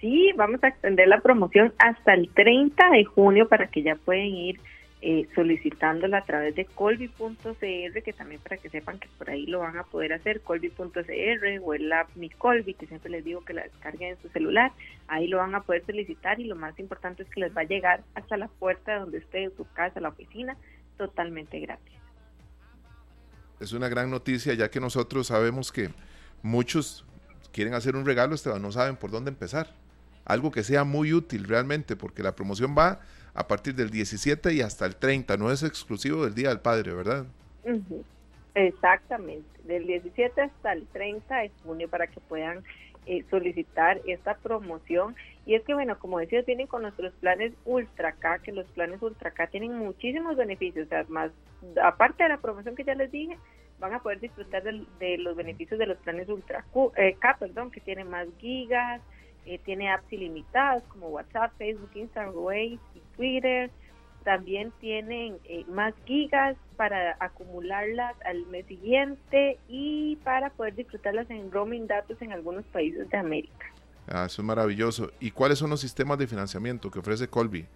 [SPEAKER 13] Sí, vamos a extender la promoción hasta el 30 de junio para que ya pueden ir eh, solicitándola a través de colby.cr, que también para que sepan que por ahí lo van a poder hacer, colby.cr o el app Mi Colby, que siempre les digo que la descarguen en su celular, ahí lo van a poder solicitar y lo más importante es que les va a llegar hasta la puerta donde esté su casa, la oficina, totalmente gratis.
[SPEAKER 2] Es una gran noticia ya que nosotros sabemos que muchos quieren hacer un regalo, Esteban, no saben por dónde empezar. Algo que sea muy útil realmente, porque la promoción va a partir del 17 y hasta el 30, no es exclusivo del Día del Padre, ¿verdad?
[SPEAKER 13] Exactamente, del 17 hasta el 30 de junio para que puedan eh, solicitar esta promoción. Y es que, bueno, como decía, tienen con nuestros planes Ultra K, que los planes Ultra K tienen muchísimos beneficios, más, aparte de la promoción que ya les dije, van a poder disfrutar de, los beneficios de los planes Ultra eh, K, perdón, que tienen más gigas, eh, tiene apps ilimitadas como WhatsApp, Facebook, Instagram, Waze y Twitter. También tienen eh, más gigas para acumularlas al mes siguiente y para poder disfrutarlas en roaming datos en algunos países de América.
[SPEAKER 2] Ah, eso es maravilloso. ¿Y cuáles son los sistemas de financiamiento que ofrece Colby?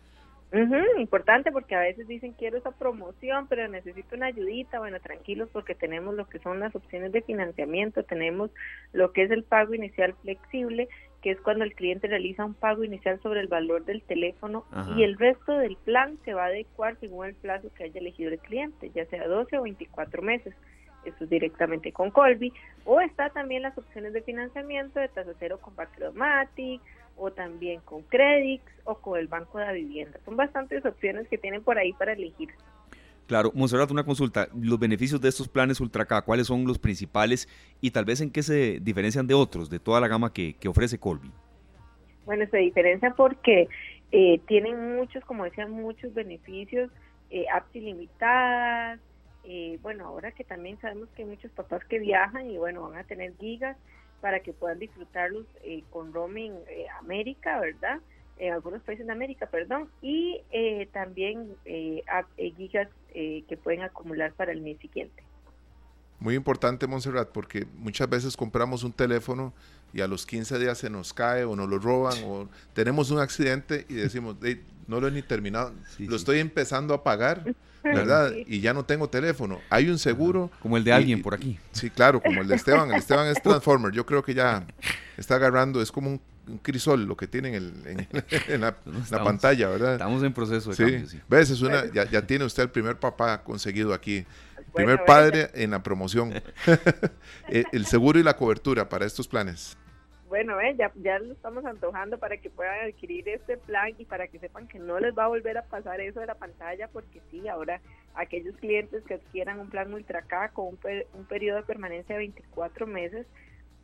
[SPEAKER 13] importante porque a veces dicen quiero esa promoción, pero necesito una ayudita. Bueno, tranquilos porque tenemos lo que son las opciones de financiamiento, tenemos lo que es el pago inicial flexible, que es cuando el cliente realiza un pago inicial sobre el valor del teléfono y el resto del plan se va a adecuar según el plazo que haya elegido el cliente, ya sea 12 o 24 meses. Eso es directamente con Colby. O está también las opciones de financiamiento de tasa cero con Bancromatic o también con Credix o con el Banco de la Vivienda. Son bastantes opciones que tienen por ahí para elegir.
[SPEAKER 3] Claro, Monserrat, una consulta. Los beneficios de estos planes Ultra K, ¿cuáles son los principales y tal vez en qué se diferencian de otros, de toda la gama que, ofrece Colby?
[SPEAKER 13] Bueno, se diferencia porque eh, tienen muchos, como decía, muchos beneficios, eh, apps ilimitadas, eh, bueno, ahora que también sabemos que hay muchos papás que viajan y bueno, van a tener gigas para que puedan disfrutarlos eh, con roaming América, ¿verdad? En algunos países de América, perdón, y eh, también eh, eh, gigas que pueden acumular para el mes siguiente.
[SPEAKER 2] Muy importante, Montserrat, porque muchas veces compramos un teléfono y a los 15 días se nos cae o nos lo roban o tenemos un accidente y decimos, no lo he ni terminado, lo estoy empezando a pagar, <laughs> ¿verdad? Y ya no tengo teléfono. Hay un seguro.
[SPEAKER 3] Como el de alguien por aquí.
[SPEAKER 2] Sí, claro, como el de Esteban. El Esteban es <laughs> Transformer. Yo creo que ya está agarrando, es como un un crisol lo que tienen en, <laughs> <laughs> la, pantalla, ¿verdad?
[SPEAKER 3] Estamos en proceso de cambio,
[SPEAKER 2] sí. ¿Ves? Es una, ya, tiene usted el primer papá conseguido aquí. primer padre en la promoción. <laughs> Eh, el seguro y la cobertura para estos planes.
[SPEAKER 13] Bueno, eh, ya, ya lo estamos antojando para que puedan adquirir este plan y para que sepan que no les va a volver a pasar eso de la pantalla, porque sí, ahora aquellos clientes que adquieran un plan Ultra K con un, un periodo de permanencia de 24 meses,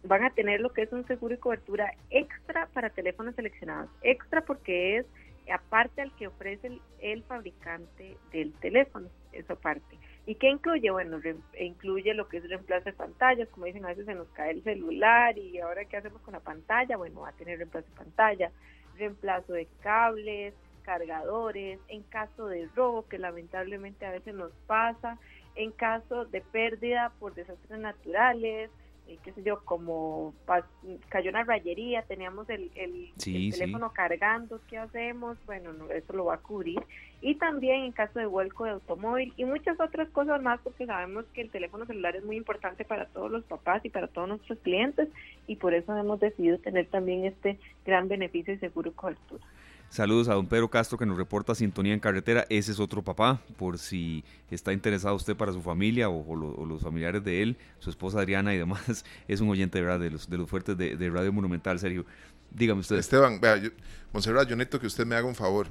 [SPEAKER 13] van a tener lo que es un seguro y cobertura extra para teléfonos seleccionados. Extra porque es aparte al que ofrece el, fabricante del teléfono, eso aparte. ¿Y qué incluye? Bueno, incluye lo que es reemplazo de pantallas, como dicen, a veces se nos cae el celular y ahora qué hacemos con la pantalla, bueno, va a tener reemplazo de pantalla, reemplazo de cables, cargadores, en caso de robo, que lamentablemente a veces nos pasa, en caso de pérdida por desastres naturales, qué sé yo, como cayó una rayería, teníamos el, el, teléfono cargando, ¿qué hacemos? Bueno, eso lo va a cubrir. Y también en caso de vuelco de automóvil y muchas otras cosas más, porque sabemos que el teléfono celular es muy importante para todos los papás y para todos nuestros clientes, y por eso hemos decidido tener también este gran beneficio de seguro y cobertura.
[SPEAKER 3] Saludos a don Pedro Castro que nos reporta sintonía en carretera. Ese es otro papá, por si está interesado usted para su familia o, los familiares de él, su esposa Adriana y demás. <laughs> Es un oyente de, verdad, de, los, de los fuertes de, Radio Monumental, Sergio. Dígame usted.
[SPEAKER 2] Esteban, vea, yo, Monserrat, yo necesito que usted me haga un favor.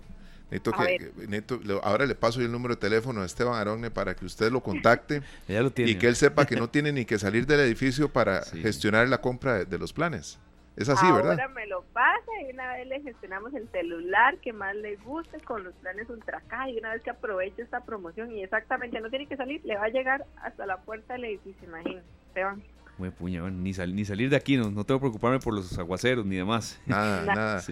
[SPEAKER 2] Necesito que, ahora le paso el número de teléfono a Esteban Aronne para que usted lo contacte <laughs> y que él sepa que no <laughs> tiene ni que salir del edificio para gestionar la compra de los planes. Es así,
[SPEAKER 13] Ahora
[SPEAKER 2] ¿verdad?
[SPEAKER 13] me lo pasa y una vez le gestionamos el celular que más le guste con los planes Ultra y una vez que aproveche esta promoción y exactamente no tiene que salir, le va a llegar hasta la puerta del edificio, imagínate.
[SPEAKER 3] Muy puña, ni, ni salir de aquí, no, no tengo que preocuparme por los aguaceros ni demás. <laughs>
[SPEAKER 2] Nada, nada.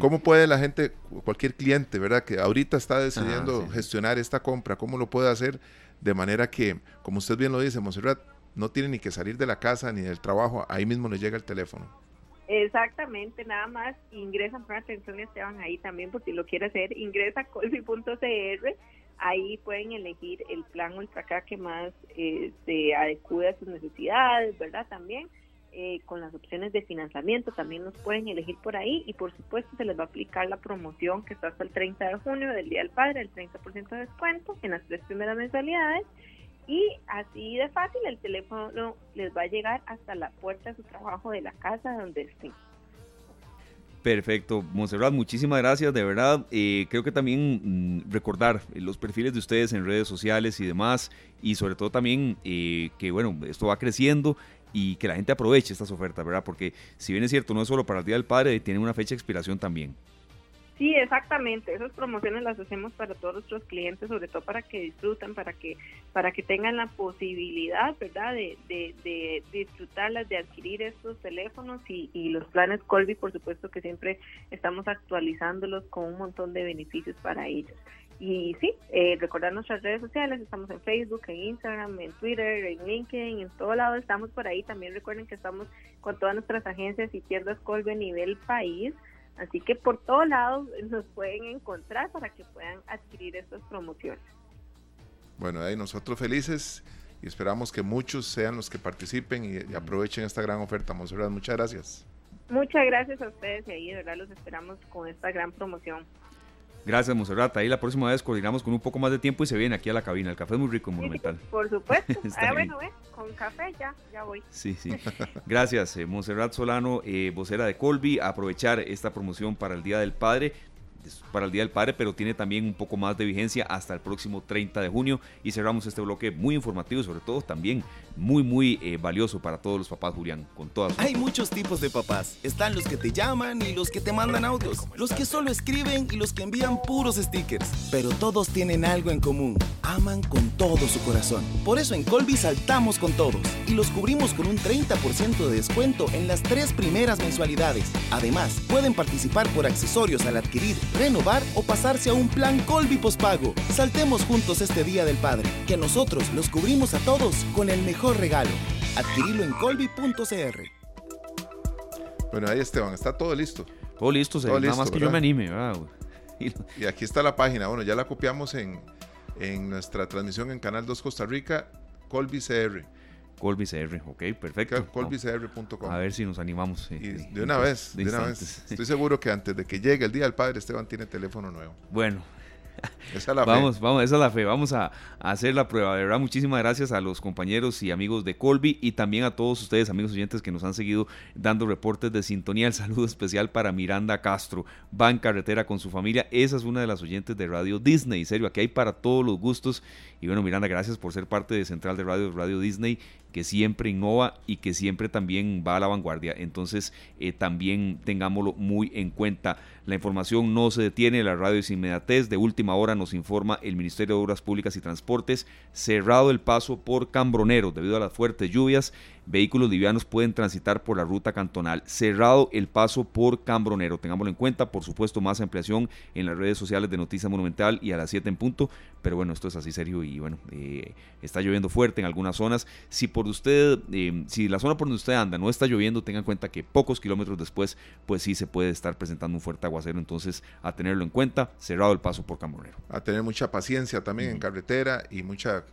[SPEAKER 2] ¿Cómo puede la gente, cualquier cliente, verdad, que ahorita está decidiendo gestionar esta compra, cómo lo puede hacer de manera que, como usted bien lo dice, Monserrat, no tiene ni que salir de la casa ni del trabajo, ahí mismo le llega el teléfono?
[SPEAKER 13] Exactamente, nada más ingresan, por atención Esteban, ahí también, por si lo quiere hacer, ingresa a colfi.cr, ahí pueden elegir el plan Ultra K que más eh, se adecue a sus necesidades, ¿verdad? También eh, con las opciones de financiamiento, también nos pueden elegir por ahí y por supuesto se les va a aplicar la promoción que está hasta el 30 de junio del Día del Padre, el 30% de descuento en las tres primeras mensualidades y así de fácil el teléfono les va a llegar hasta la puerta de su trabajo de la casa donde estén.
[SPEAKER 3] Perfecto, Monserrat, muchísimas gracias, de verdad. Eh, creo que también mm, recordar los perfiles de ustedes en redes sociales y demás, y sobre todo también eh, que, bueno, esto va creciendo y que la gente aproveche estas ofertas, ¿verdad? Porque si bien es cierto, no es solo para el Día del Padre, tiene una fecha de expiración también.
[SPEAKER 13] Sí, exactamente. Esas promociones las hacemos para todos nuestros clientes, sobre todo para que disfruten, para que para que tengan la posibilidad, ¿verdad?, de, de, disfrutarlas, de adquirir estos teléfonos y, y, los planes Colby, por supuesto que siempre estamos actualizándolos con un montón de beneficios para ellos. Y sí, eh, recordar nuestras redes sociales, estamos en Facebook, en Instagram, en Twitter, en LinkedIn, en todo lado estamos por ahí. También recuerden que estamos con todas nuestras agencias y tiendas Colby a nivel país. Así que por todos lados nos pueden encontrar para que puedan adquirir estas promociones.
[SPEAKER 2] Bueno, ahí nosotros felices y esperamos que muchos sean los que participen y, aprovechen esta gran oferta. Monserrat, muchas gracias.
[SPEAKER 13] Muchas gracias a ustedes y ahí de verdad los esperamos con esta gran promoción.
[SPEAKER 3] Gracias, Monserrat. Ahí la próxima vez coordinamos con un poco más de tiempo y se viene aquí a la cabina. El café es muy rico, monumental. <laughs>
[SPEAKER 13] por supuesto. <laughs> ah, bueno, eh, con café ya, ya voy.
[SPEAKER 3] Sí, sí. <laughs> Gracias, eh, Monserrat Solano, eh, vocera de Colby. Aprovechar esta promoción para el Día del Padre. Para el Día del Padre, pero tiene también un poco más de vigencia hasta el próximo 30 de junio y cerramos este bloque muy informativo sobre todo también muy muy eh, valioso para todos los papás, Julián, con todas.
[SPEAKER 14] Hay muchos tipos de papás. Están los que te llaman y los que te mandan audios, los que solo escriben y los que envían puros stickers, pero todos tienen algo en común. Aman con todo su corazón. Por eso en Colby saltamos con todos y los cubrimos con un 30% de descuento en las tres primeras mensualidades. Además, pueden participar por accesorios al adquirir, renovar o pasarse a un plan Colby pospago. Saltemos juntos este Día del Padre, que nosotros los cubrimos a todos con el mejor regalo. Adquirilo en colby.cr.
[SPEAKER 2] Bueno, ahí Esteban, está todo listo.
[SPEAKER 3] Todo listo, nada más que yo me anime. <laughs>
[SPEAKER 2] Y aquí está la página, bueno, ya la copiamos en, en nuestra transmisión en Canal 2 Costa Rica, Colby CR.
[SPEAKER 3] Colby CR, ok, perfecto.
[SPEAKER 2] Colbycr.com.
[SPEAKER 3] A ver si nos animamos.
[SPEAKER 2] Eh, de una vez, de, una vez. Estoy seguro que antes de que llegue el Día del Padre, Esteban tiene teléfono nuevo.
[SPEAKER 3] Bueno,
[SPEAKER 2] esa es la
[SPEAKER 3] vamos,
[SPEAKER 2] fe.
[SPEAKER 3] Vamos, esa es la fe. Vamos a, hacer la prueba. Verdad, muchísimas gracias a los compañeros y amigos de Colby y también a todos ustedes, amigos oyentes, que nos han seguido dando reportes de sintonía. El saludo especial para Miranda Castro. Va en carretera con su familia. Esa es una de las oyentes de Radio Disney. Serio, aquí hay para todos los gustos. Y bueno, Miranda, gracias por ser parte de Central de Radio, Radio Disney que siempre innova y que siempre también va a la vanguardia. Entonces, eh, también tengámoslo muy en cuenta. La información no se detiene, la radio es inmediatez. De última hora nos informa el Ministerio de Obras Públicas y Transportes, cerrado el paso por Cambronero debido a las fuertes lluvias vehículos livianos pueden transitar por la ruta cantonal. Cerrado el paso por Cambronero. Tengámoslo en cuenta, por supuesto, más ampliación en las redes sociales de Noticia Monumental y a las 7 en punto. Pero bueno, esto es así serio y bueno, eh, está lloviendo fuerte en algunas zonas. Si por usted, eh, si la zona por donde usted anda no está lloviendo, tenga en cuenta que pocos kilómetros después, pues sí se puede estar presentando un fuerte aguacero. Entonces, a tenerlo en cuenta, cerrado el paso por Cambronero.
[SPEAKER 2] A tener mucha paciencia también en carretera y mucha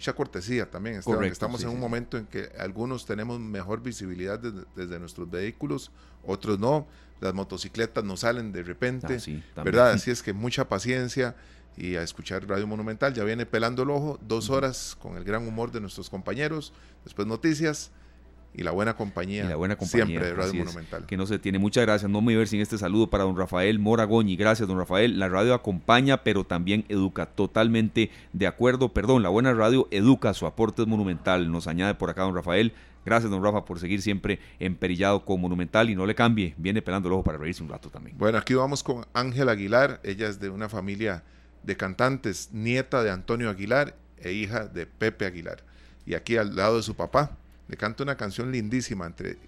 [SPEAKER 2] mucha cortesía también. Estamos en un momento en que algunos tenemos mejor visibilidad desde, nuestros vehículos, otros no. Las motocicletas no salen de repente, ah, ¿verdad? Así es que mucha paciencia y a escuchar Radio Monumental. Ya viene pelando el ojo, dos horas con el gran humor de nuestros compañeros, después noticias y la buena compañía,
[SPEAKER 3] la buena compañía
[SPEAKER 2] siempre de Radio Monumental.
[SPEAKER 3] que no se tiene. Muchas gracias. No me voy a ver sin este saludo para don Rafael Moragoñi. Gracias, don Rafael. La radio acompaña, pero también educa. Totalmente de acuerdo. Perdón, la buena radio educa. Su aporte es monumental. Nos añade por acá don Rafael. Gracias, don Rafa, por seguir siempre emperillado con Monumental y no le cambie. Viene pelando el ojo para reírse un rato también.
[SPEAKER 2] Bueno, aquí vamos con Ángela Aguilar. Ella es de una familia de cantantes, nieta de Antonio Aguilar e hija de Pepe Aguilar. Y aquí al lado de su papá, le canta una canción lindísima entre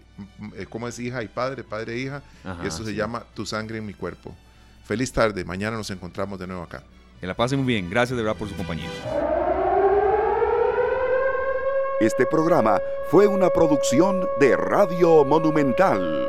[SPEAKER 2] eh, cómo es hija y padre, padre e hija, y eso se llama Tu sangre en mi cuerpo. Feliz tarde, mañana nos encontramos de nuevo acá.
[SPEAKER 3] Que la pasen muy bien, gracias de verdad por su compañía.
[SPEAKER 1] Este programa fue una producción de Radio Monumental.